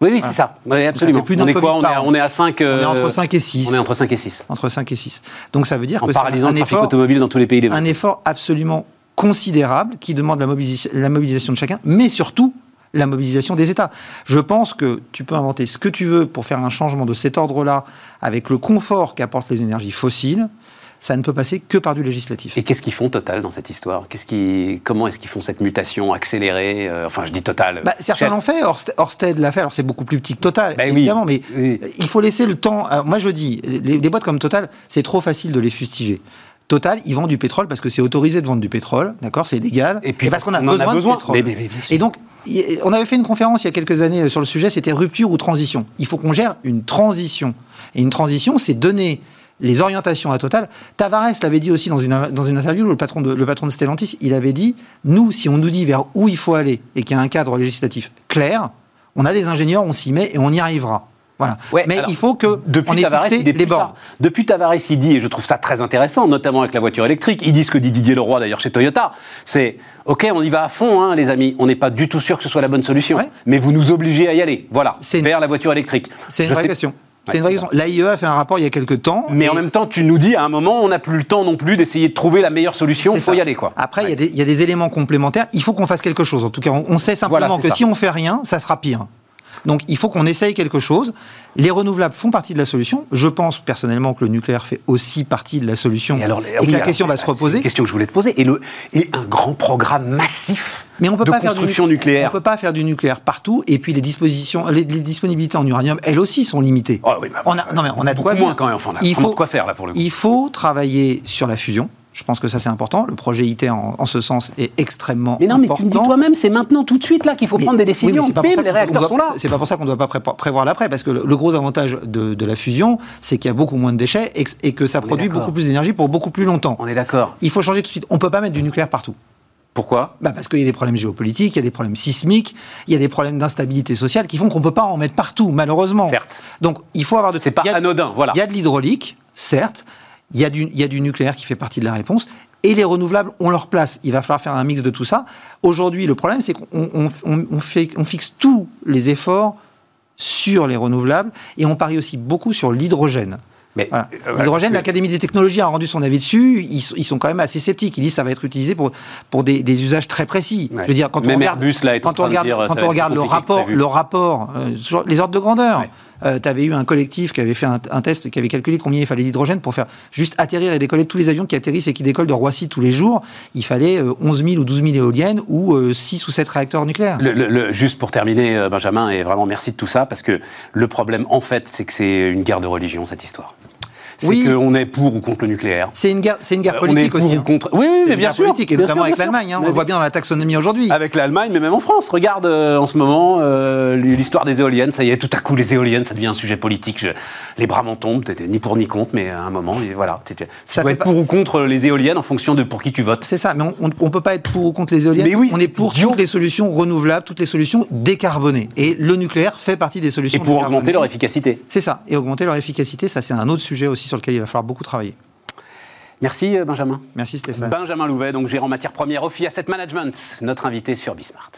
Speaker 1: Oui, oui, c'est ça. absolument.
Speaker 5: Plus on, est quoi?
Speaker 1: On, est, à 5
Speaker 5: On est entre 5 et 6.
Speaker 1: On est entre 5 et 6.
Speaker 5: Entre 5 et 6. Donc ça veut dire
Speaker 1: en
Speaker 5: que
Speaker 1: c'est un, effort, automobile dans tous les pays.
Speaker 5: Un effort absolument considérable qui demande la, la mobilisation de chacun, mais surtout la mobilisation des États. Je pense que tu peux inventer ce que tu veux pour faire un changement de cet ordre-là avec le confort qu'apportent les énergies fossiles ça ne peut passer que par du législatif.
Speaker 1: Et qu'est-ce qu'ils font Total dans cette histoire? Qu'est-ce qui, Comment est-ce qu'ils font cette mutation accélérée euh, Enfin, je dis Total.
Speaker 5: Bah, certains l'ont fait, Orsted l'a fait, alors c'est beaucoup plus petit que Total, bah évidemment, mais il faut laisser le temps. moi, je dis, les, boîtes comme Total, c'est trop facile de les fustiger. Total, ils vendent du pétrole parce que c'est autorisé de vendre du pétrole, d'accord, c'est légal.
Speaker 1: Et puis
Speaker 5: parce qu'on a, besoin de pétrole. et donc, on avait fait une conférence il y a quelques années sur le sujet, c'était rupture ou transition. Il faut qu'on gère une transition. Et une transition, c'est donner les orientations à Total. Tavares l'avait dit aussi dans une, dans une interview, le patron, de, le patron de Stellantis, il avait dit, nous, si on nous dit vers où il faut aller et qu'il y a un cadre législatif clair, on a des ingénieurs, on s'y met et on y arrivera. Voilà. mais il faut que
Speaker 1: depuis on ait Tavares, fixé les. Depuis Tavares, il dit, et je trouve ça très intéressant, notamment avec la voiture électrique, il dit ce que dit Didier Leroy d'ailleurs chez Toyota, c'est OK, on y va à fond, hein, les amis, on n'est pas du tout sûr que ce soit la bonne solution, mais vous nous obligez à y aller, voilà, vers la voiture électrique.
Speaker 5: C'est une vraie question. C'est une vraie question. L'AIE a fait un rapport il y a quelques temps.
Speaker 1: Mais en même temps, tu nous dis à un moment, on n'a plus le temps non plus d'essayer de trouver la meilleure solution. Il faut y aller, quoi.
Speaker 5: Après, il y, a des éléments complémentaires. Il faut qu'on fasse quelque chose. En tout cas, on, sait simplement que si on fait rien, ça sera pire. Donc il faut qu'on essaye quelque chose. Les renouvelables font partie de la solution. Je pense personnellement que le nucléaire fait aussi partie de la solution. Et, alors, que la question va se reposer. C'est
Speaker 1: une question que je voulais te poser. Et, le, et un grand programme massif Mais on peut de pas construction faire du, nucléaire.
Speaker 5: On ne peut pas faire du nucléaire partout. Et puis les dispositions, les, disponibilités en uranium, elles aussi sont limitées.
Speaker 1: Oh oui,
Speaker 5: on a, non mais on a de quoi
Speaker 1: moins quand même. Enfin, on a, il faut, de quoi faire là pour le coup.
Speaker 5: Il faut travailler sur la fusion. Je pense que ça c'est important. Le projet ITER en, ce sens est extrêmement important.
Speaker 1: Mais non, mais tu me dis toi-même, c'est maintenant tout de suite là qu'il faut prendre des décisions.
Speaker 5: Oui, les réacteurs sont là. C'est pas pour ça qu'on ne doit pas prévoir l'après, parce que le, gros avantage de, la fusion, c'est qu'il y a beaucoup moins de déchets et, que ça produit beaucoup plus d'énergie pour beaucoup plus longtemps.
Speaker 1: On est d'accord.
Speaker 5: Il faut changer tout de suite. On peut pas mettre du nucléaire partout.
Speaker 1: Pourquoi?
Speaker 5: Bah Parce qu'il y a des problèmes géopolitiques, il y a des problèmes sismiques, il y a des problèmes d'instabilité sociale qui font qu'on ne peut pas en mettre partout, malheureusement.
Speaker 1: Certes.
Speaker 5: Donc il faut avoir de.
Speaker 1: C'est pas anodin, voilà.
Speaker 5: Il y a de l'hydraulique, certes. Il y, a du, il y a du nucléaire qui fait partie de la réponse et les renouvelables ont leur place. Il va falloir faire un mix de tout ça. Aujourd'hui, le problème, c'est qu'on on, fixe tous les efforts sur les renouvelables et on parie aussi beaucoup sur l'hydrogène. Euh, L'hydrogène, l'Académie des technologies a rendu son avis dessus. Ils, sont quand même assez sceptiques. Ils disent que ça va être utilisé pour, pour des, usages très précis.
Speaker 1: Je veux dire, quand on regarde,
Speaker 5: quand on regarde, quand on regarde le rapport, le rapport euh, sur les ordres de grandeur, euh, tu avais eu un collectif qui avait fait un, test, qui avait calculé combien il fallait d'hydrogène pour faire juste atterrir et décoller tous les avions qui atterrissent et qui décollent de Roissy tous les jours. Il fallait 11 euh, 000 ou 12 000 éoliennes ou 6 euh, ou 7 réacteurs nucléaires.
Speaker 1: Juste pour terminer, Benjamin, et vraiment merci de tout ça, parce que le problème, en fait, c'est que c'est une guerre de religion, cette histoire c'est oui. qu'on est pour ou contre le nucléaire.
Speaker 5: C'est une guerre, c'est une guerre politique aussi. Hein.
Speaker 1: Contre... Oui, oui, mais bien sûr. Politique,
Speaker 5: et notamment avec l'Allemagne. Hein. on le voit bien dans la taxonomie aujourd'hui.
Speaker 1: Avec l'Allemagne, mais même en France. Regarde euh, en ce moment euh, l'histoire des éoliennes. Ça y est, tout à coup, les éoliennes, ça devient un sujet politique. Les bras m'en tombent. ni pour ni contre, mais à un moment, et voilà. Ça doit être pour ou contre les éoliennes en fonction de pour qui tu votes.
Speaker 5: C'est ça. Mais on, ne peut pas être pour ou contre les éoliennes.
Speaker 1: Mais oui,
Speaker 5: on est pour toutes les solutions renouvelables, toutes les solutions décarbonées. Et le nucléaire fait partie des solutions.
Speaker 1: Et pour augmenter leur efficacité.
Speaker 5: C'est ça. Et augmenter leur efficacité, ça c'est un autre sujet aussi sur lequel il va falloir beaucoup travailler.
Speaker 1: Merci euh, Benjamin.
Speaker 5: Merci Stéphane.
Speaker 1: Benjamin Louvet, donc gérant matière première Ophi Asset Management, notre invité sur Bismart.